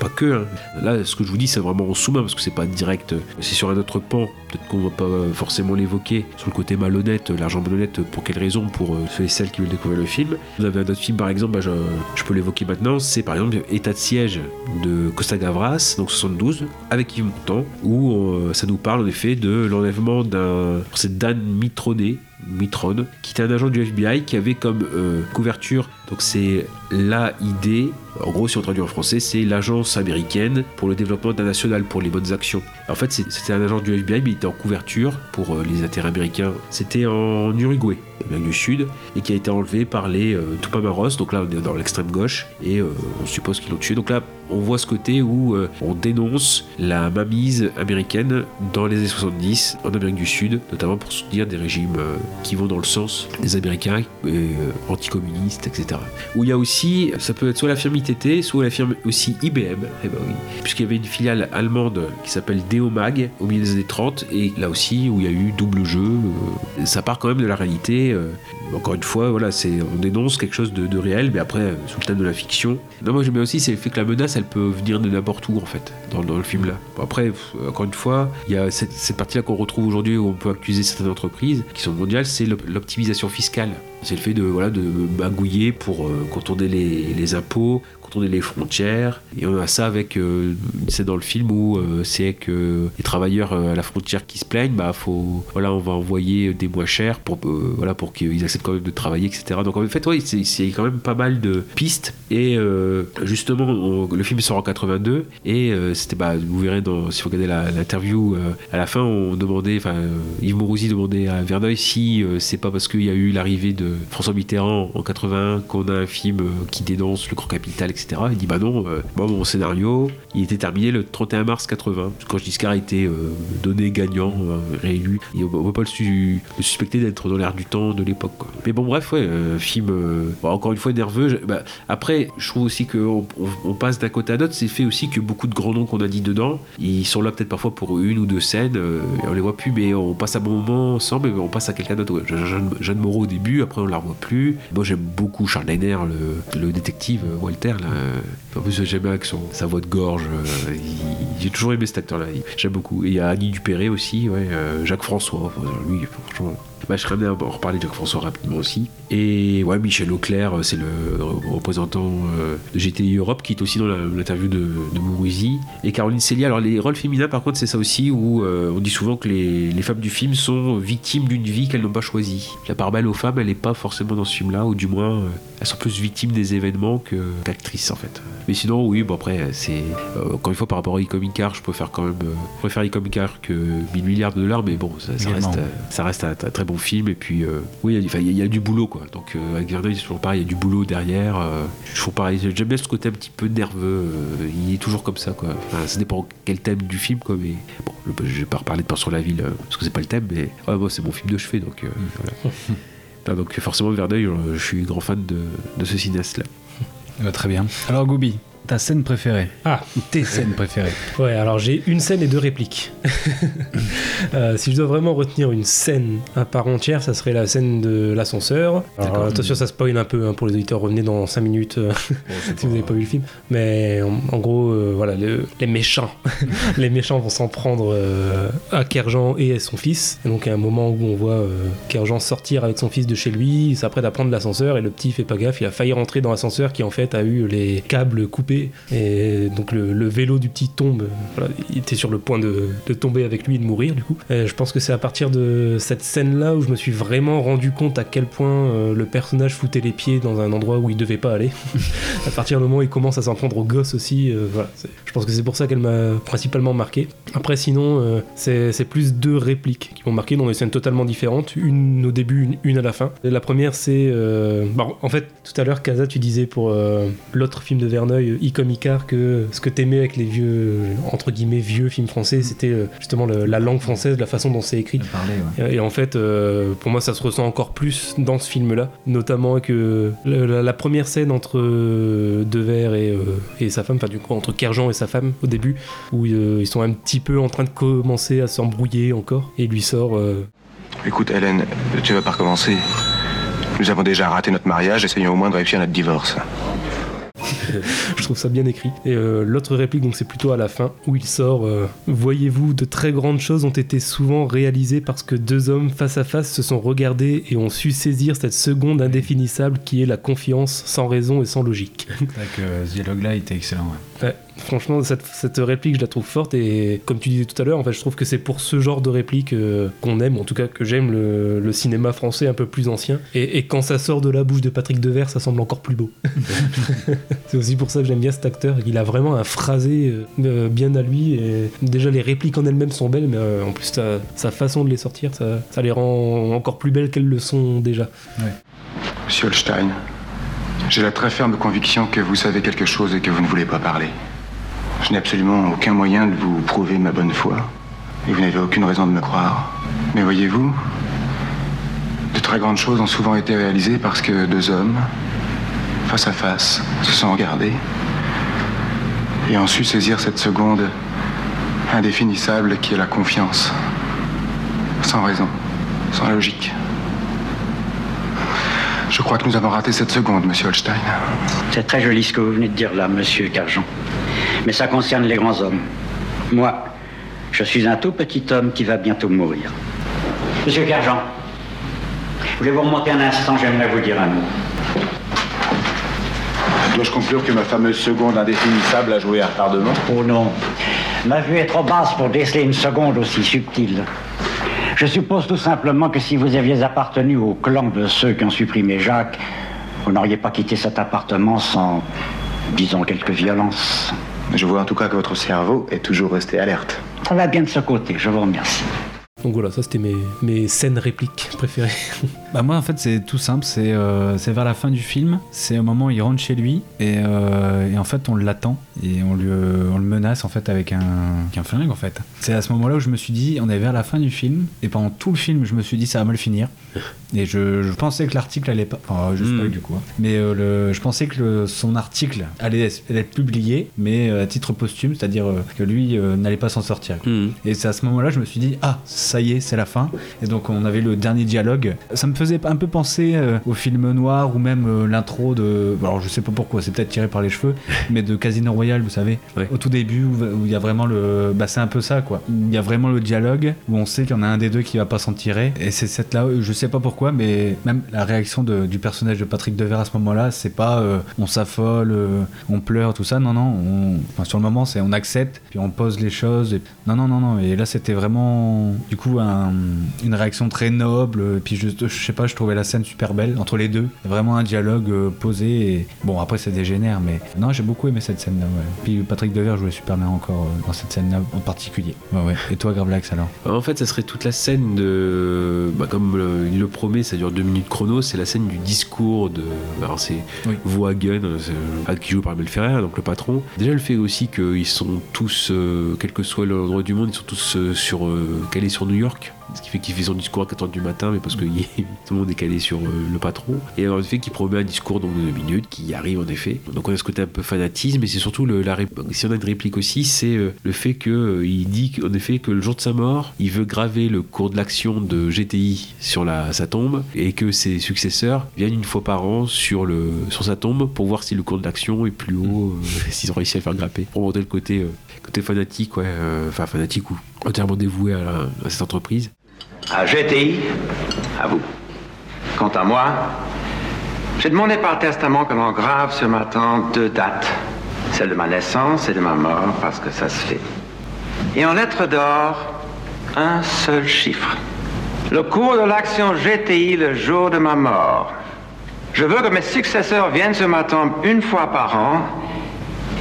pas que. hein. Là, ce que je vous dis, c'est vraiment en sous-main parce que c'est pas direct, c'est sur un autre pan. Peut-être qu'on va pas forcément l'évoquer sur le côté malhonnête, l'argent malhonnête. Pour quelle raison Pour ceux et celles qui veulent découvrir le film. Vous avez un autre film par exemple, bah, je, peux l'évoquer maintenant. C'est par exemple État de siège de Costa Gavras, donc 72, avec Yves Montand, où euh, ça nous parle en effet de l'enlèvement d'un, c'est Dan Mitronet, Mitron, qui était un agent du FBI qui avait comme euh, couverture, donc c'est la idée, en gros, si on traduit en français, c'est l'agence américaine pour le développement international pour les bonnes actions. En fait, c'était un agent du FBI, mais il était en couverture pour euh, les intérêts américains. C'était en Uruguay, l'Amérique du Sud, et qui a été enlevé par les euh, Tupamaros. Donc là, on est dans l'extrême gauche, et on suppose qu'ils l'ont tué. Donc là, on voit ce côté où euh, on dénonce la mainmise américaine dans les années 70 en Amérique du Sud, notamment pour soutenir des régimes euh, qui vont dans le sens des Américains, euh, anticommunistes, etc. Où il y a aussi, ça peut être soit la firme ITT, soit la firme aussi IBM, eh ben oui, puisqu'il y avait une filiale allemande qui s'appelle Deomag au milieu des années 30, et là aussi où il y a eu double jeu, euh, ça part quand même de la réalité. Encore une fois, on dénonce quelque chose de, réel, mais après euh, sous le thème de la fiction. Non, moi j'aime bien aussi, c'est le fait que la menace, elle peut venir de n'importe où en fait, dans, le film là. Bon, après, encore une fois, il y a cette, partie-là qu'on retrouve aujourd'hui où on peut accuser certaines entreprises qui sont mondiales, c'est l'op- l'optimisation fiscale. C'est le fait de voilà de magouiller pour euh, contourner les impôts, contourner les frontières. Et on a ça avec euh, scène dans le film où euh, c'est que les travailleurs euh, à la frontière qui se plaignent, bah faut voilà on va envoyer des moins chers pour euh, voilà pour qu'ils acceptent quand même de travailler, etc. Donc en fait ouais c'est c'est quand même pas mal de pistes. Et euh, justement on- le film sort en 82 et euh, c'était bah vous verrez dans si vous regardez l'interview euh, à la fin on demandait enfin euh, Yves Mourouzi demandait à Verneuil si euh, c'est pas parce qu'il y a eu l'arrivée de François Mitterrand en 81 qu'on a un film euh, qui dénonce le grand capital etc. Il dit bah non euh, moi mon scénario il était terminé le 31 mars 80 quand Giscard était euh, donné gagnant euh, réélu on, on peut pas le, su- le suspecter d'être dans l'air du temps de l'époque mais bon bref ouais euh, film euh, bon, encore une fois nerveux bah, après je trouve aussi qu'on on, on passe d'un côté à l'autre. C'est fait aussi que beaucoup de grands noms qu'on a dit dedans ils sont là peut-être parfois pour une ou deux scènes euh, on les voit plus mais on passe un bon moment ensemble et on passe à quelqu'un d'autre. Jeanne, Moreau au début après on la revoit plus. Moi j'aime beaucoup Charles Leiner le, le détective euh, Walter là. En plus j'aime bien avec son, sa voix de gorge euh, j'ai toujours aimé cet acteur là j'aime beaucoup et il y a Annie Dupéré aussi ouais, euh, Jacques François lui franchement bah, je serais bien à en reparler de Jacques François rapidement aussi. Et ouais, Michel Auclair, euh, c'est le re- représentant euh, de GTI Europe qui est aussi dans l'interview de, de Mourouzi. Et Caroline Célia, alors les rôles féminins par contre, c'est ça aussi où euh, on dit souvent que les, les femmes du film sont victimes d'une vie qu'elles n'ont pas choisie. La part belle aux femmes, elle n'est pas forcément dans ce film-là, ou du moins, euh, elles sont plus victimes des événements que- qu'actrices en fait. Mais sinon, oui, bon après, c'est. euh, encore une fois, par rapport à Icom Car, je préfère quand même. euh, je préfère Icom Car que 1000 milliards de dollars, mais bon, ça, reste, euh, ça reste un, un très bon film. Et puis, oui, il y, a- y y du boulot quoi. Donc, avec c'est toujours pareil, il y a du boulot derrière. euh, toujours pareil, j'aime bien ce côté un petit peu nerveux. il est toujours comme ça quoi. Enfin, ça dépend quel thème du film quoi. Mais bon, je, je vais pas reparler de Peur sur la ville parce que c'est pas le thème, mais ouais, moi, c'est mon film de chevet donc euh, voilà. Ah, donc forcément Verneuil, euh, je suis grand fan de, ce cinéaste là. Eh ben, très bien. Alors Goubi, ta scène préférée Ah tes scènes préférées Ouais, alors j'ai une scène et deux répliques. Euh, si je dois vraiment retenir une scène à part entière, ça serait la scène de l'ascenseur. Alors attention, ça spoil un peu hein, pour les auditeurs, revenez dans 5 minutes euh, si vous n'avez pas vu le film. Mais en, en gros, euh, voilà, le- les méchants. les méchants vont s'en prendre à Kerjan et à son fils. Et donc, il y a un moment où on voit Kerjan sortir avec son fils de chez lui, il s'apprête à prendre l'ascenseur et le petit fait pas gaffe, il a failli rentrer dans l'ascenseur qui en fait a eu les câbles coupés. Et donc, le, vélo du petit tombe. Il était sur le point de, tomber avec lui et de mourir du coup. Je pense que c'est à partir de cette scène-là où je me suis vraiment rendu compte à quel point euh, le personnage foutait les pieds dans un endroit où il devait pas aller. à partir du moment où il commence à s'en prendre aux gosses aussi, euh, voilà. Je pense que c'est pour ça qu'elle m'a principalement marqué. Après, sinon, euh, c'est plus deux répliques qui m'ont marqué dans des scènes totalement différentes. Une au début, une, à la fin. La première, c'est. en fait, tout à l'heure, Kaza, tu disais pour l'autre film de Verneuil, Icom Icar, que ce que t'aimais avec les vieux, entre guillemets, vieux films français, c'était euh, justement le- la langue française, la façon dont c'est écrit. Et, et en fait, euh, pour moi, ça se ressent encore plus dans ce film-là, notamment que le- la, la première scène entre euh, Devers et, euh, et sa femme, enfin du coup entre Kerjan et sa femme au début, où euh, ils sont un petit peu en train de commencer à s'embrouiller encore, et lui sort. euh, Écoute, Hélène, tu vas pas recommencer. Nous avons déjà raté notre mariage, essayons au moins de réussir notre divorce. je trouve ça bien écrit. Et euh, l'autre réplique, donc c'est plutôt à la fin, où il sort euh, Voyez-vous, de très grandes choses ont été souvent réalisées parce que deux hommes face à face se sont regardés et ont su saisir cette seconde indéfinissable qui est la confiance sans raison et sans logique. C'est vrai que ce dialogue-là était excellent. ouais. Ouais, franchement, cette, cette réplique, je la trouve forte et comme tu disais tout à l'heure, en fait, je trouve que c'est pour ce genre de réplique euh, qu'on aime, en tout cas que j'aime le, le cinéma français un peu plus ancien. Et, et quand ça sort de la bouche de Patrick Devers, ça semble encore plus beau. c'est aussi pour ça que j'aime bien cet acteur. Il a vraiment un phrasé euh, euh, bien à lui. Et déjà, les répliques en elles-mêmes sont belles, mais euh, en plus, sa, sa façon de les sortir, ça, ça les rend encore plus belles qu'elles le sont déjà. Monsieur Holstein, j'ai la très ferme conviction que vous savez quelque chose et que vous ne voulez pas parler. Je n'ai absolument aucun moyen de vous prouver ma bonne foi. Et vous n'avez aucune raison de me croire. Mais voyez-vous, de très grandes choses ont souvent été réalisées parce que deux hommes, face à face, se sont regardés et ont su saisir cette seconde indéfinissable qui est la confiance. Sans raison, sans logique. Je crois que nous avons raté cette seconde, monsieur Holstein. C'est très joli ce que vous venez de dire là, monsieur Carjon. Mais ça concerne les grands hommes. Moi, je suis un tout petit homme qui va bientôt mourir. Monsieur Carjon, voulez-vous remonter un instant? J'aimerais vous dire un mot. Dois-je conclure que ma fameuse seconde indéfinissable a joué retardement Oh non. Ma vue est trop basse pour déceler une seconde aussi subtile. Je suppose tout simplement que si vous aviez appartenu au clan de ceux qui ont supprimé Jacques, vous n'auriez pas quitté cet appartement sans, disons, quelques violences. Je vois en tout cas que votre cerveau est toujours resté alerte. Ça va bien de ce côté, je vous remercie. Donc voilà, ça c'était mes, mes scènes répliques préférées. Bah moi en fait c'est tout simple, c'est euh, c'est vers la fin du film, c'est au moment où il rentre chez lui et, euh, et en fait on l'attend et on, lui, euh, on le menace en fait avec un, avec un flingue en fait. C'est à ce moment-là où je me suis dit, on est vers la fin du film et pendant tout le film je me suis dit ça va mal finir et je, je pensais que l'article allait pas, enfin je spoil Mm. du coup, hein. mais euh, le, je pensais que le- son article allait, allait être publié mais euh, à titre posthume, c'est-à-dire euh, que lui euh, n'allait pas s'en sortir. Et c'est à ce moment-là je me suis dit, ah ça y est c'est la fin et donc on avait le dernier dialogue. Ça me faisait un peu penser euh, au film noir ou même euh, l'intro de. Alors je sais pas pourquoi, c'est peut-être tiré par les cheveux, mais de Casino Royale, vous savez, au tout début où il y a vraiment le. Bah c'est un peu ça quoi. Il y a vraiment le dialogue où on sait qu'il y en a un des deux qui va pas s'en tirer. Et c'est cette là, je sais pas pourquoi, mais même la réaction de- du personnage de Patrick Devers à ce moment-là, c'est pas euh, on s'affole, euh, on pleure, tout ça. Non, non, on- enfin, sur le moment c'est on accepte, puis on pose les choses. Et... Non, non, non, non. Et là c'était vraiment du coup un- une réaction très noble. Et puis je, je sais pas, je trouvais la scène super belle entre les deux. Vraiment un dialogue euh, posé. Et... Bon, après ça dégénère, mais non, j'ai beaucoup aimé cette scène-là. Ouais. Puis Patrick Devers jouait super bien encore euh, dans cette scène-là en particulier. Ouais, ouais. Et toi, Gravelax alors? En fait, ça serait toute la scène de. bah, comme euh, il le promet, ça dure deux minutes chrono. C'est la scène du discours de. Alors, c'est euh, c'est- ah, qui joue par Mel Ferrer, donc le patron. Déjà, le fait aussi qu'ils sont tous, euh, quel que soit l'endroit du monde, ils sont tous euh, sur, euh, calés sur New York. Ce qui fait qu'il fait son discours à 4h du matin, mais parce que y- tout le monde est calé sur euh, le patron. Et en effet, qu'il promet un discours donc, de deux minutes, qui arrive en effet. Donc on a ce côté un peu fanatisme, et c'est surtout le, la rép- si on a une réplique aussi, c'est euh, le fait que euh, dit en effet que le jour de sa mort, il veut graver le cours de l'action de GTI sur la, sa tombe, et que ses successeurs viennent une fois par an sur, le, sur sa tombe pour voir si le cours de l'action est plus haut, euh, s'ils ont réussi à le faire grapper. Pour montrer le côté, fanatique, euh, enfin fanatique ou entièrement dévoué à, cette entreprise. À GTI, à vous. Quant à moi, j'ai demandé par testament que l'on grave sur ma tombe deux dates. Celle de ma naissance et de ma mort, parce que ça se fait. Et en lettres d'or, un seul chiffre. Le cours de l'action GTI le jour de ma mort. Je veux que mes successeurs viennent sur ma tombe une fois par an,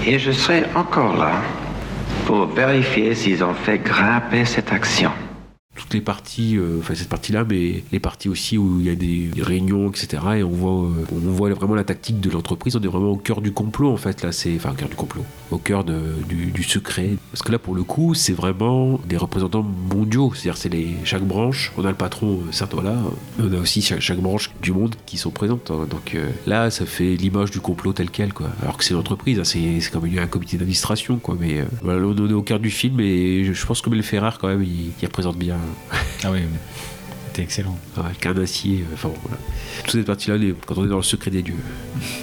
et je serai encore là pour vérifier s'ils ont fait grimper cette action. Toutes les parties, euh, enfin cette partie-là, mais les parties aussi où il y a des réunions, etc. Et on voit, euh, on voit vraiment la tactique de l'entreprise. On est vraiment au cœur du complot en fait. Là, c'est enfin au cœur du complot, au cœur du, secret. Parce que là, pour le coup, c'est vraiment des représentants mondiaux. C'est-à-dire, c'est les chaque branche. On a le patron, euh, certes voilà. On a aussi chaque, branche du monde qui sont présentes. hein. Donc là, ça fait l'image du complot tel quel, quoi. Alors que c'est une entreprise, hein, c'est comme un comité d'administration, quoi. Mais euh, voilà, on est au cœur du film et je, pense que Mel Ferrer, quand même, il représente bien. Ah oui, était excellent. Le carnassier, euh, enfin bon, voilà. Toute cette partie-là, quand on est dans le secret des dieux.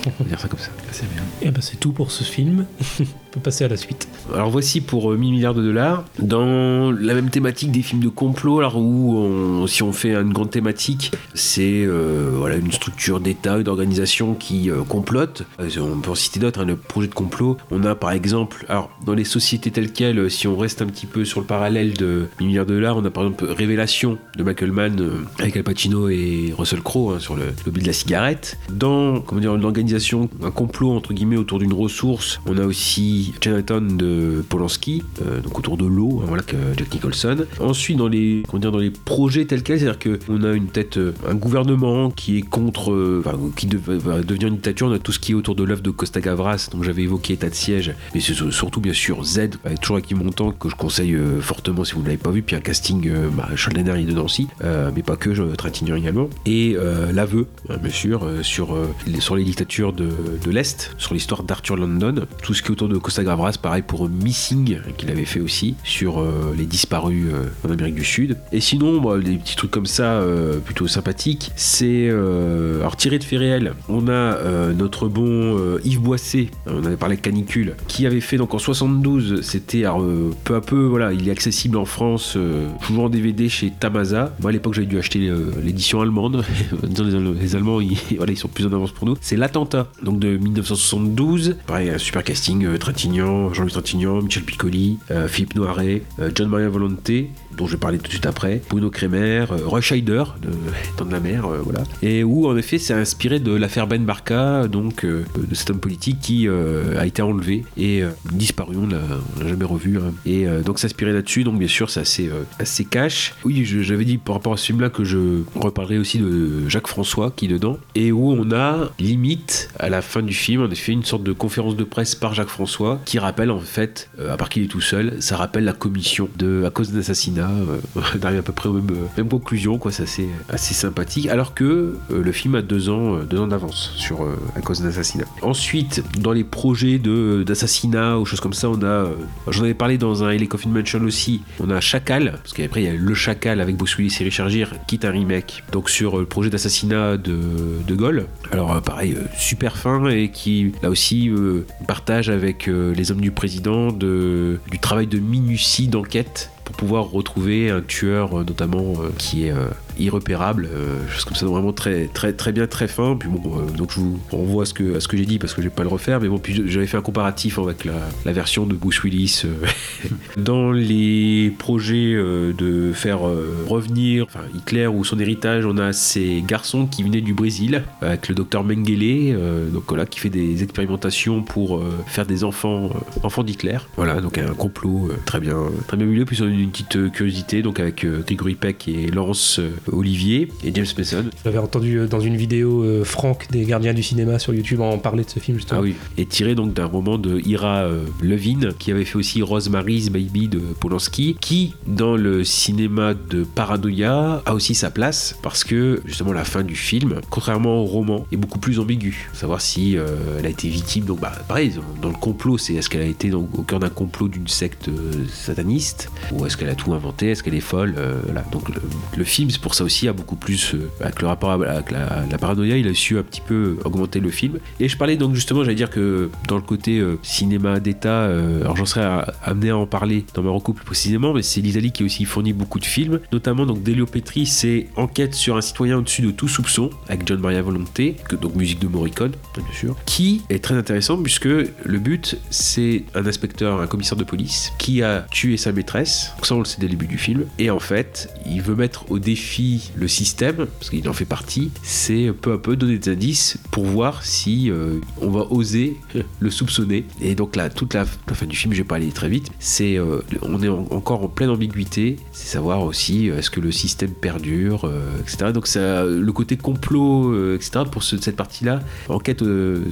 On va dire ça comme ça. C'est bien. Et ben c'est tout pour ce film. On peut passer à la suite. Alors voici pour euh, 1000 milliards de dollars, dans la même thématique des films de complot, alors où on- si on fait une grande thématique, c'est euh, voilà, une structure d'État, une organisation qui euh, complote. Euh, On peut en citer d'autres, hein, le projet de complot. On a par exemple, alors dans les sociétés telles quelles, euh, si on reste un petit peu sur le parallèle de 1000 milliards de dollars, on a par exemple Révélation de Michael Mann euh, avec Al Pacino et Russell Crowe hein, sur le lobby de la cigarette. Dans comment dire, une organisation, un complot entre guillemets autour d'une ressource, on a aussi Chinatown de Polanski, euh, donc autour de l'eau, hein, voilà que Jack Nicholson. Ensuite, dans les, comment dire, dans les projets tels quels, c'est-à-dire qu'on a une tête, euh, un gouvernement qui est contre, euh, qui de- va devenir une dictature, on a tout ce qui est autour de l'œuvre de Costa Gavras, donc j'avais évoqué État de siège, mais c'est surtout bien sûr Z, avec toujours Yves Montand, que je conseille fortement si vous ne l'avez pas vu, puis un casting, euh, bah, dedans aussi, euh, mais pas que, je, Trintignant également, et euh, l'aveu, hein, bien sûr, euh, sur, euh, les, sur les dictatures de, de l'Est, sur l'histoire d'Arthur London, tout ce qui est autour de Costa Gavras, pareil pour Missing, qu'il avait fait aussi, sur les disparus en Amérique du Sud. Et sinon, des petits trucs comme ça, plutôt sympathiques, c'est, alors tiré de faits réels, on a notre bon Yves Boisset, on avait parlé de Canicule, qui avait fait donc en 72, c'était peu à peu, voilà, il est accessible en France, toujours en DVD chez Tamaza. Moi à l'époque j'avais dû acheter euh, l'édition allemande, les, Alle- les Allemands ils, voilà, ils sont plus en avance pour nous. C'est l'attentat, donc de 1972, pareil, un super casting, euh, Trintignant, Jean-Louis Trintignant, Michel Piccoli, euh, Philippe Noiret, John Maria Volonté, dont je vais parler tout de suite après, Bruno Kremer, Roy Scheider, de Temps de la mer, voilà. Et où en effet c'est inspiré de l'affaire Ben Barka, donc de cet homme politique qui a été enlevé et disparu, on l'a jamais revu. hein. Et donc c'est inspiré là-dessus, donc bien sûr c'est assez, cash. Oui, j'avais dit par rapport à ce film-là que je reparlerai aussi de Jacques François qui est dedans, et où on a limite à la fin du film, en effet, une sorte de conférence de presse par Jacques François qui rappelle en fait, euh, à part qu'il est tout seul, ça rappelle la commission de à cause d'un assassinat, euh, on arrive à peu près aux mêmes, euh, mêmes conclusions, quoi, c'est assez, sympathique, alors que euh, le film a deux ans, deux ans d'avance sur à cause d'un assassinat. Ensuite, dans les projets de d'assassinat ou choses comme ça, on a, j'en avais parlé dans un Ellie Coffin Mansion aussi, on a Chacal, parce qu'après il y a Le Chacal avec Bruce Willis et Richard Gere, qui est un remake, donc sur euh, le projet d'assassinat de De Gaulle. Alors euh, pareil, euh, super fin et qui là aussi partage avec les hommes du président de, du travail de minutie d'enquête pour pouvoir retrouver un tueur notamment qui est irrepérable, euh, chose comme ça, vraiment très très très bien, très fin. Puis bon, euh, donc je vous renvoie à ce que ce que j'ai dit parce que je vais pas le refaire, mais bon, puis j'avais fait un comparatif avec la, version de Bruce Willis euh, dans les projets euh, de faire euh, revenir Hitler ou son héritage. On a ces garçons qui venaient du Brésil avec le docteur Mengele, euh, donc voilà, qui fait des expérimentations pour euh, faire des enfants euh, enfants d'Hitler. Voilà, donc un complot euh, très bien très bien milieu. Puis on a une petite euh, curiosité donc avec euh, Gregory Peck et Laurence euh, Olivier et James Mason. J'avais entendu euh, dans une vidéo euh, Franck des Gardiens du cinéma sur YouTube en parler de ce film justement. Ah oui, et tiré donc d'un roman de Ira euh, Levin, qui avait fait aussi Rosemary's Baby de Polanski, qui dans le cinéma de Paranoia a aussi sa place parce que justement la fin du film, contrairement au roman, est beaucoup plus ambiguë. Savoir si euh, elle a été victime, donc bah pareil, dans le complot, c'est est-ce qu'elle a été donc, au cœur d'un complot d'une secte sataniste ou est-ce qu'elle a tout inventé, est-ce qu'elle est folle, voilà. Donc le, le film, c'est pour ça aussi, a beaucoup plus euh, avec le rapport avec la, paranoïa, il a su un petit peu augmenter le film. Et je parlais donc justement, j'allais dire que dans le côté euh, cinéma d'État, euh, alors j'en serais amené à en parler dans Marocco plus précisément, mais c'est l'Italie qui a aussi fourni beaucoup de films, notamment donc Delio Petri, c'est Enquête sur un citoyen au-dessus de tout soupçon, avec John Maria Volonté, donc musique de Morricone, bien sûr, qui est très intéressant puisque le but c'est un inspecteur, un commissaire de police qui a tué sa maîtresse, donc ça on le sait dès le début du film, et en fait il veut mettre au défi le système, parce qu'il en fait partie, c'est peu à peu donner des indices pour voir si euh, on va oser le soupçonner. Et donc là, toute la, la fin du film, je vais pas aller très vite, c'est euh, on est en- encore en pleine ambiguïté, c'est savoir aussi euh, est-ce que le système perdure, euh, etc. Donc ça, le côté complot, etc. Pour ce- cette partie-là, enquête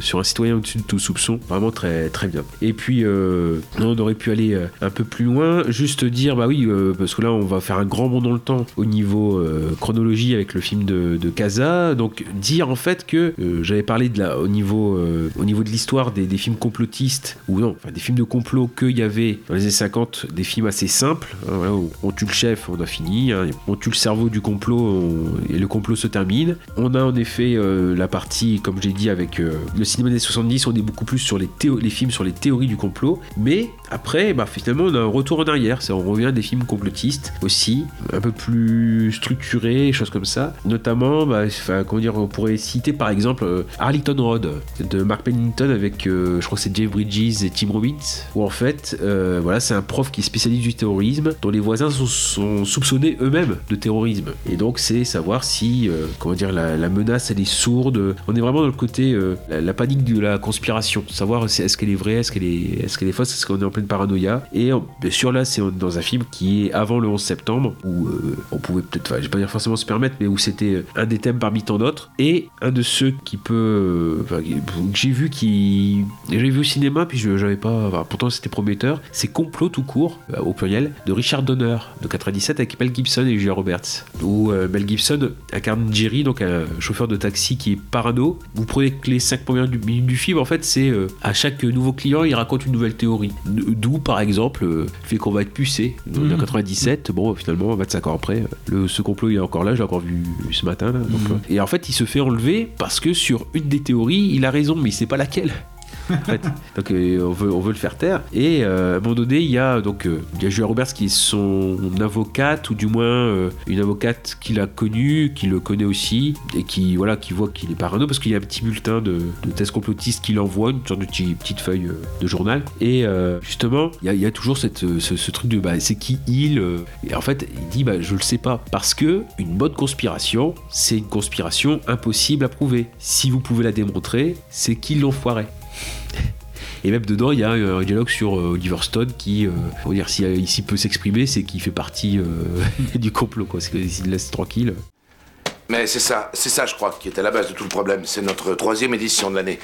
sur un citoyen au-dessus de tout soupçon, vraiment très très bien. Et puis on aurait pu aller un peu plus loin, juste dire bah oui, parce que là on va faire un grand bond dans le temps au niveau chronologie avec le film de, de Casa. Donc dire en fait que euh, j'avais parlé au niveau euh, au niveau de l'histoire des, films complotistes ou non, enfin des films de complot qu'il y avait dans les années 50 des films assez simples. hein, on tue le chef, on a fini. hein, on tue le cerveau du complot et le complot se termine. On a en effet euh, la partie, comme j'ai dit, avec euh, le cinéma des 70, on est beaucoup plus sur les, les films sur les théories du complot. Mais après, bah, finalement, on a un retour en arrière. On revient à des films complotistes aussi, un peu plus structurés, choses comme ça. Notamment, bah, comment dire, on pourrait citer par exemple euh, Arlington Road de Mark Pennington avec, euh, je crois c'est Jeff Bridges et Tim Robbins, où en fait, euh, voilà, c'est un prof qui est spécialiste du terrorisme, dont les voisins sont, soupçonnés eux-mêmes de terrorisme. Et donc, c'est savoir si, euh, comment dire, la, menace elle est sourde. On est vraiment dans le côté la, panique de la conspiration, savoir est-ce qu'elle est vraie, est-ce qu'elle est, est-ce est fausse, est-ce qu'on est en pleine paranoïa. Et bien sûr, là, c'est dans un film qui est avant le 11 septembre, où on pouvait peut-être, enfin, pas dire forcément se permettre, mais où c'était euh, un des thèmes parmi tant d'autres. Et un de ceux qui peut, euh, enfin, que j'ai vu qui, j'ai vu au cinéma, puis je j'avais pas, enfin, pourtant c'était prometteur. C'est Complot tout court, euh, au pluriel, de Richard Donner de 97 avec Mel Gibson et Julia Roberts. Où Mel Gibson incarne Jerry, donc un chauffeur de taxi qui est parano. Vous prenez que les 5 premières minutes du film, en fait, c'est à chaque nouveau client, il raconte une nouvelle théorie. D'où, par exemple, le fait qu'on va être pucé. En Mhm. 97, bon, finalement, 25 ans après, le, ce complot il est encore là, je l'ai encore vu ce matin. là, donc, Mhm. euh, Et en fait, il se fait enlever parce que sur une des théories, il a raison, mais il sait pas laquelle. Donc euh, on, veut, le faire taire. Et euh, à un moment donné, il y a donc euh, Julia Roberts qui est son avocate, ou du moins une avocate qu'il a connue, qui le connaît aussi, et qui voilà, qui voit qu'il est parano parce qu'il y a un petit bulletin de, de thèse complotiste qu'il envoie, une sorte de petit- petite feuille de journal. Et justement, il y, a- toujours ce, truc de bah, c'est qui il Et en fait, il dit bah, je le sais pas parce que une bonne conspiration, c'est une conspiration impossible à prouver. Si vous pouvez la démontrer, c'est qu'ils l'ont foiré. Et même dedans, il y a un dialogue sur euh, Oliver Stone qui, euh, on va dire, si euh, ici peut s'exprimer, c'est qu'il fait partie euh, du complot, quoi. C'est qu'il laisse tranquille. Mais c'est ça, c'est ça, je crois, qui est à la base de tout le problème. C'est notre troisième édition de l'année.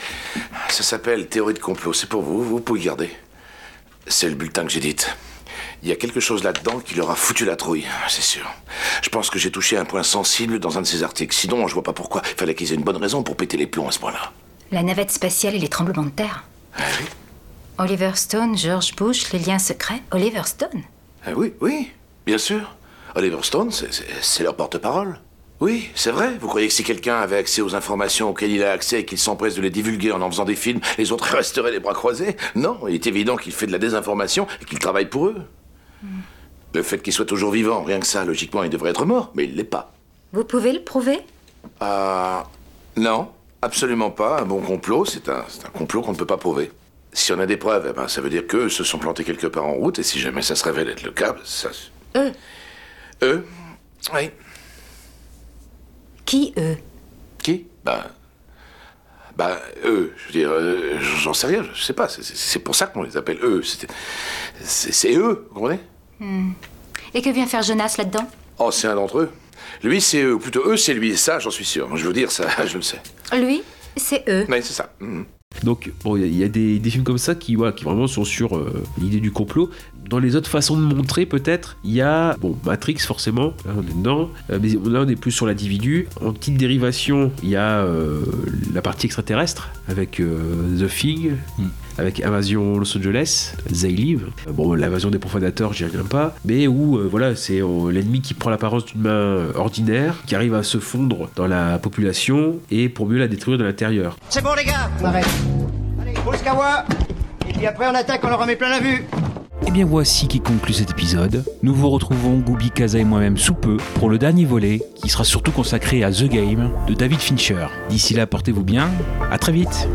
Ça s'appelle Théorie de complot. C'est pour vous, vous pouvez le garder. C'est le bulletin que j'édite. Il y a quelque chose là-dedans qui leur a foutu la trouille, c'est sûr. Je pense que j'ai touché un point sensible dans un de ces articles. Sinon, je vois pas pourquoi. Il fallait qu'ils aient une bonne raison pour péter les plombs à ce point-là. La navette spatiale et les tremblements de terre. Oliver Stone, George Bush, les liens secrets. Oliver Stone Ah oui, oui, bien sûr. Oliver Stone, c'est- leur porte-parole. Oui, c'est vrai. Vous croyez que si quelqu'un avait accès aux informations auxquelles il a accès et qu'il s'empresse de les divulguer en en faisant des films, les autres resteraient les bras croisés? Non, il est évident qu'il fait de la désinformation et qu'il travaille pour eux. Le fait qu'il soit toujours vivant, rien que ça, logiquement, il devrait être mort, mais il l'est pas. Vous pouvez le prouver? Ah. non, absolument pas. Un bon complot, c'est un, complot qu'on ne peut pas prouver. Si on a des preuves, eh ben, ça veut dire qu'eux se sont plantés quelque part en route, et si jamais ça se révèle être le cas, ça. Eux Eux Oui. Qui eux? Qui? Bah. Bah, eux, je veux dire, euh, j'en sais rien, je sais pas, c'est- pour ça qu'on les appelle eux. C'est eux, vous comprenez? Hmm. Et que vient faire Jonas là-dedans? Oh, c'est un d'entre eux. Lui, c'est eux, ou plutôt eux, c'est lui, ça, j'en suis sûr. Je veux dire, ça, je le sais. Lui, c'est eux. Oui, c'est ça. Mhm. Donc, bon, il y a- il y, a des, des films comme ça qui, voilà, qui vraiment sont sur euh, l'idée du complot. Dans les autres façons de montrer, peut-être, il y a, bon, Matrix, forcément, là, on est dedans, euh, mais là, on est plus sur l'individu. En petite dérivation, il y a euh, la partie extraterrestre, avec euh, The Thing, avec Invasion Los Angeles, They Live. Bon, l'invasion des profanateurs, j'y reviens pas, mais où, euh, voilà, c'est euh, l'ennemi qui prend l'apparence d'une main euh, ordinaire, qui arrive à se fondre dans la population, et pour mieux la détruire de l'intérieur. C'est bon les gars On arrête. Allez, pour le Skawa Et puis après on attaque, on leur en met plein la vue Et bien voici qui conclut cet épisode. Nous vous retrouvons Goubi Kaza et moi-même sous peu pour le dernier volet qui sera surtout consacré à The Game de David Fincher. D'ici là, portez-vous bien. À très vite.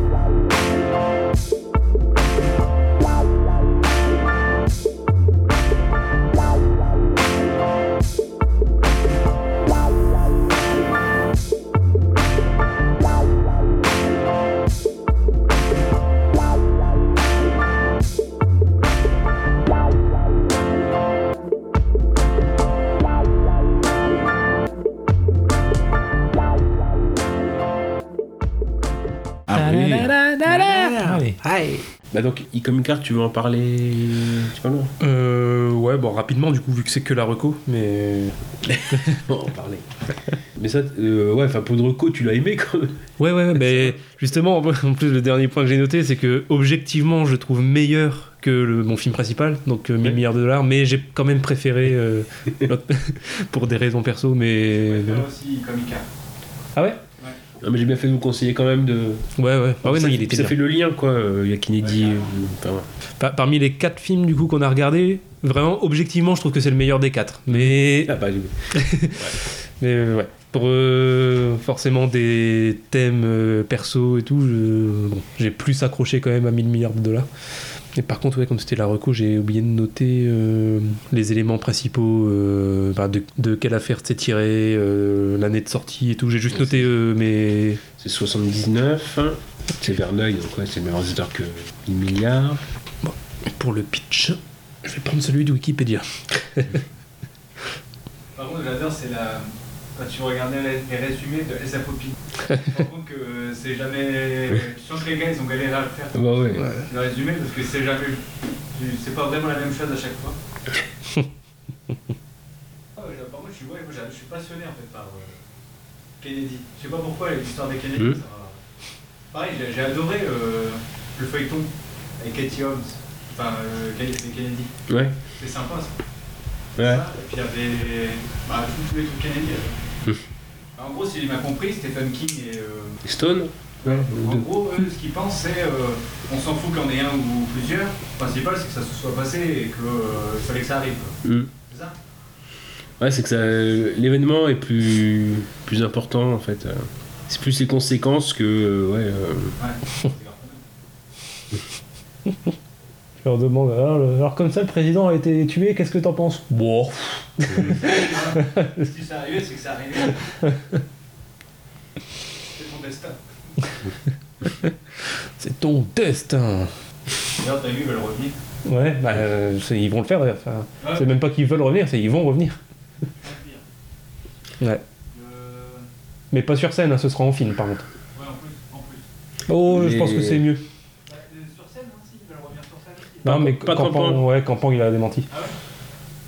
Donc, Iconic Art, tu veux en parler Tu Euh, ouais, bon, rapidement, du coup, vu que c'est que la reco, mais. On va en parler. Mais ça, euh, ouais, enfin, pour une reco, tu l'as aimé quand même. Ouais, ouais, ouais, mais justement, en plus, le dernier point que j'ai noté, c'est que, objectivement, je trouve meilleur que le- mon film principal, donc euh, 1000 milliards de dollars, mais j'ai quand même préféré euh, l'autre, pour des raisons perso, mais. aussi Comic Art. Ah ouais? Mais j'ai bien fait de vous conseiller quand même de. Ouais, ouais. Ah ouais, ça, non, il était ça bien. fait le lien, quoi. Il y a Kennedy. enfin, ouais. Parmi les quatre films du coup qu'on a regardé, vraiment objectivement, je trouve que c'est le meilleur des quatre. Mais Ah, bah, mais euh, ouais, pour euh, forcément des thèmes euh, perso et tout, je- bon, j'ai plus accroché quand même à 1000 milliards de dollars. Et par contre, ouais, comme c'était la reco, j'ai oublié de noter euh, les éléments principaux, euh, bah, de, de quelle affaire c'est tiré, euh, l'année de sortie et tout. J'ai juste noté euh, mes. C'est 79. hein. C'est Verneuil, donc ouais, c'est le même réalisateur que 1000 milliards. Pour le pitch, je vais prendre celui de Wikipédia. Par contre, j'adore, c'est la. Quand tu regardais les, résumés de rends compte que c'est jamais. Tu sens que les gars, ils ont galéré à le faire. Bah ouais. Le résumé, parce que c'est jamais. C'est pas vraiment la même chose à chaque fois. Ah ouais, par contre, je suis, ouais, moi, je suis passionné en fait par euh, Kennedy. Je sais pas pourquoi l'histoire des Kennedy. Ça Pareil, j'ai- adoré euh, le feuilleton avec Katie Holmes. Enfin, euh, Kennedy. Ouais. C'est sympa ça. Ouais. Ça, Et puis il y avait bah, tous, tous les trucs Kennedy. là. En gros, si j'ai bien compris, Stephen King et. euh, Stone en gros, eux, ce qu'ils pensent, c'est euh, on s'en fout qu'il y en ait un ou plusieurs. Le principal, c'est que ça se soit passé et qu'il fallait que ça arrive. Hmm. C'est ça? Ouais, c'est que ça, l'événement est plus, plus important en fait. euh. C'est plus les conséquences que. euh, ouais, euh, Je leur demande alors, alors comme ça le président a été tué, qu'est-ce que t'en penses? Bon. si c'est arrivé, c'est que c'est arrivé. c'est ton destin. C'est ton destin. D'ailleurs, t'as vu, ils veulent revenir. Ouais, bah, euh, ils vont le faire. d'ailleurs. Enfin, Ouais. C'est même pas qu'ils veulent revenir, c'est ils vont revenir. Ouais. Mais pas sur scène, hein, ce sera en film par contre. Ouais, en plus. En plus. Oh, je pense que c'est mieux. Bah, euh, sur scène aussi, ils veulent revenir sur scène aussi. Non, mais pas Campan, Campan. ouais, Campan, il a démenti. Ah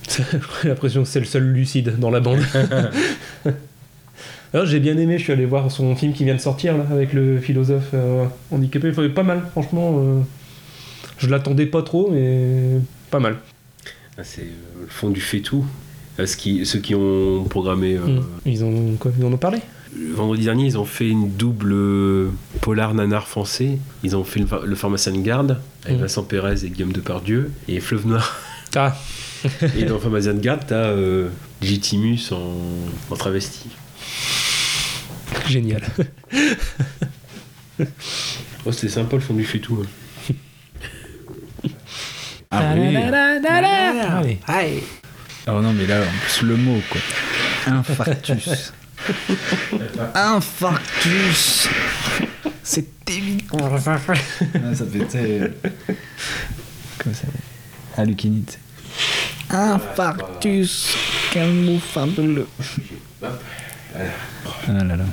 J'ai l'impression que c'est le seul lucide dans la bande. Alors, j'ai bien aimé, je suis allé voir son film qui vient de sortir là, avec le philosophe euh, handicapé. Enfin, pas mal, franchement. euh, je l'attendais pas trop, mais pas mal. ah, c'est euh, le fond du fait tout. Euh, ce qui, ceux qui ont programmé. euh, Mm. Ils, ont, quoi, ils en ont parlé? Vendredi dernier, ils ont fait une double polar nanar français. Ils ont fait le, le pharmacien de garde avec Mm. Vincent Pérez et Guillaume Depardieu et Fleuve Noir. Ah Et dans le pharmacien de garde, t'as euh, Legitimus en, en travesti. Génial. Oh, c'était sympa le fond du fait tout. hein. Ah Allez. Oh non, mais là, en plus, le mot, quoi. Infarctus. Infarctus. C'est évident. Ça fait, sais. Comment ça Alukinite. Infarctus. Calme-vous, fabuleux. Ah là là.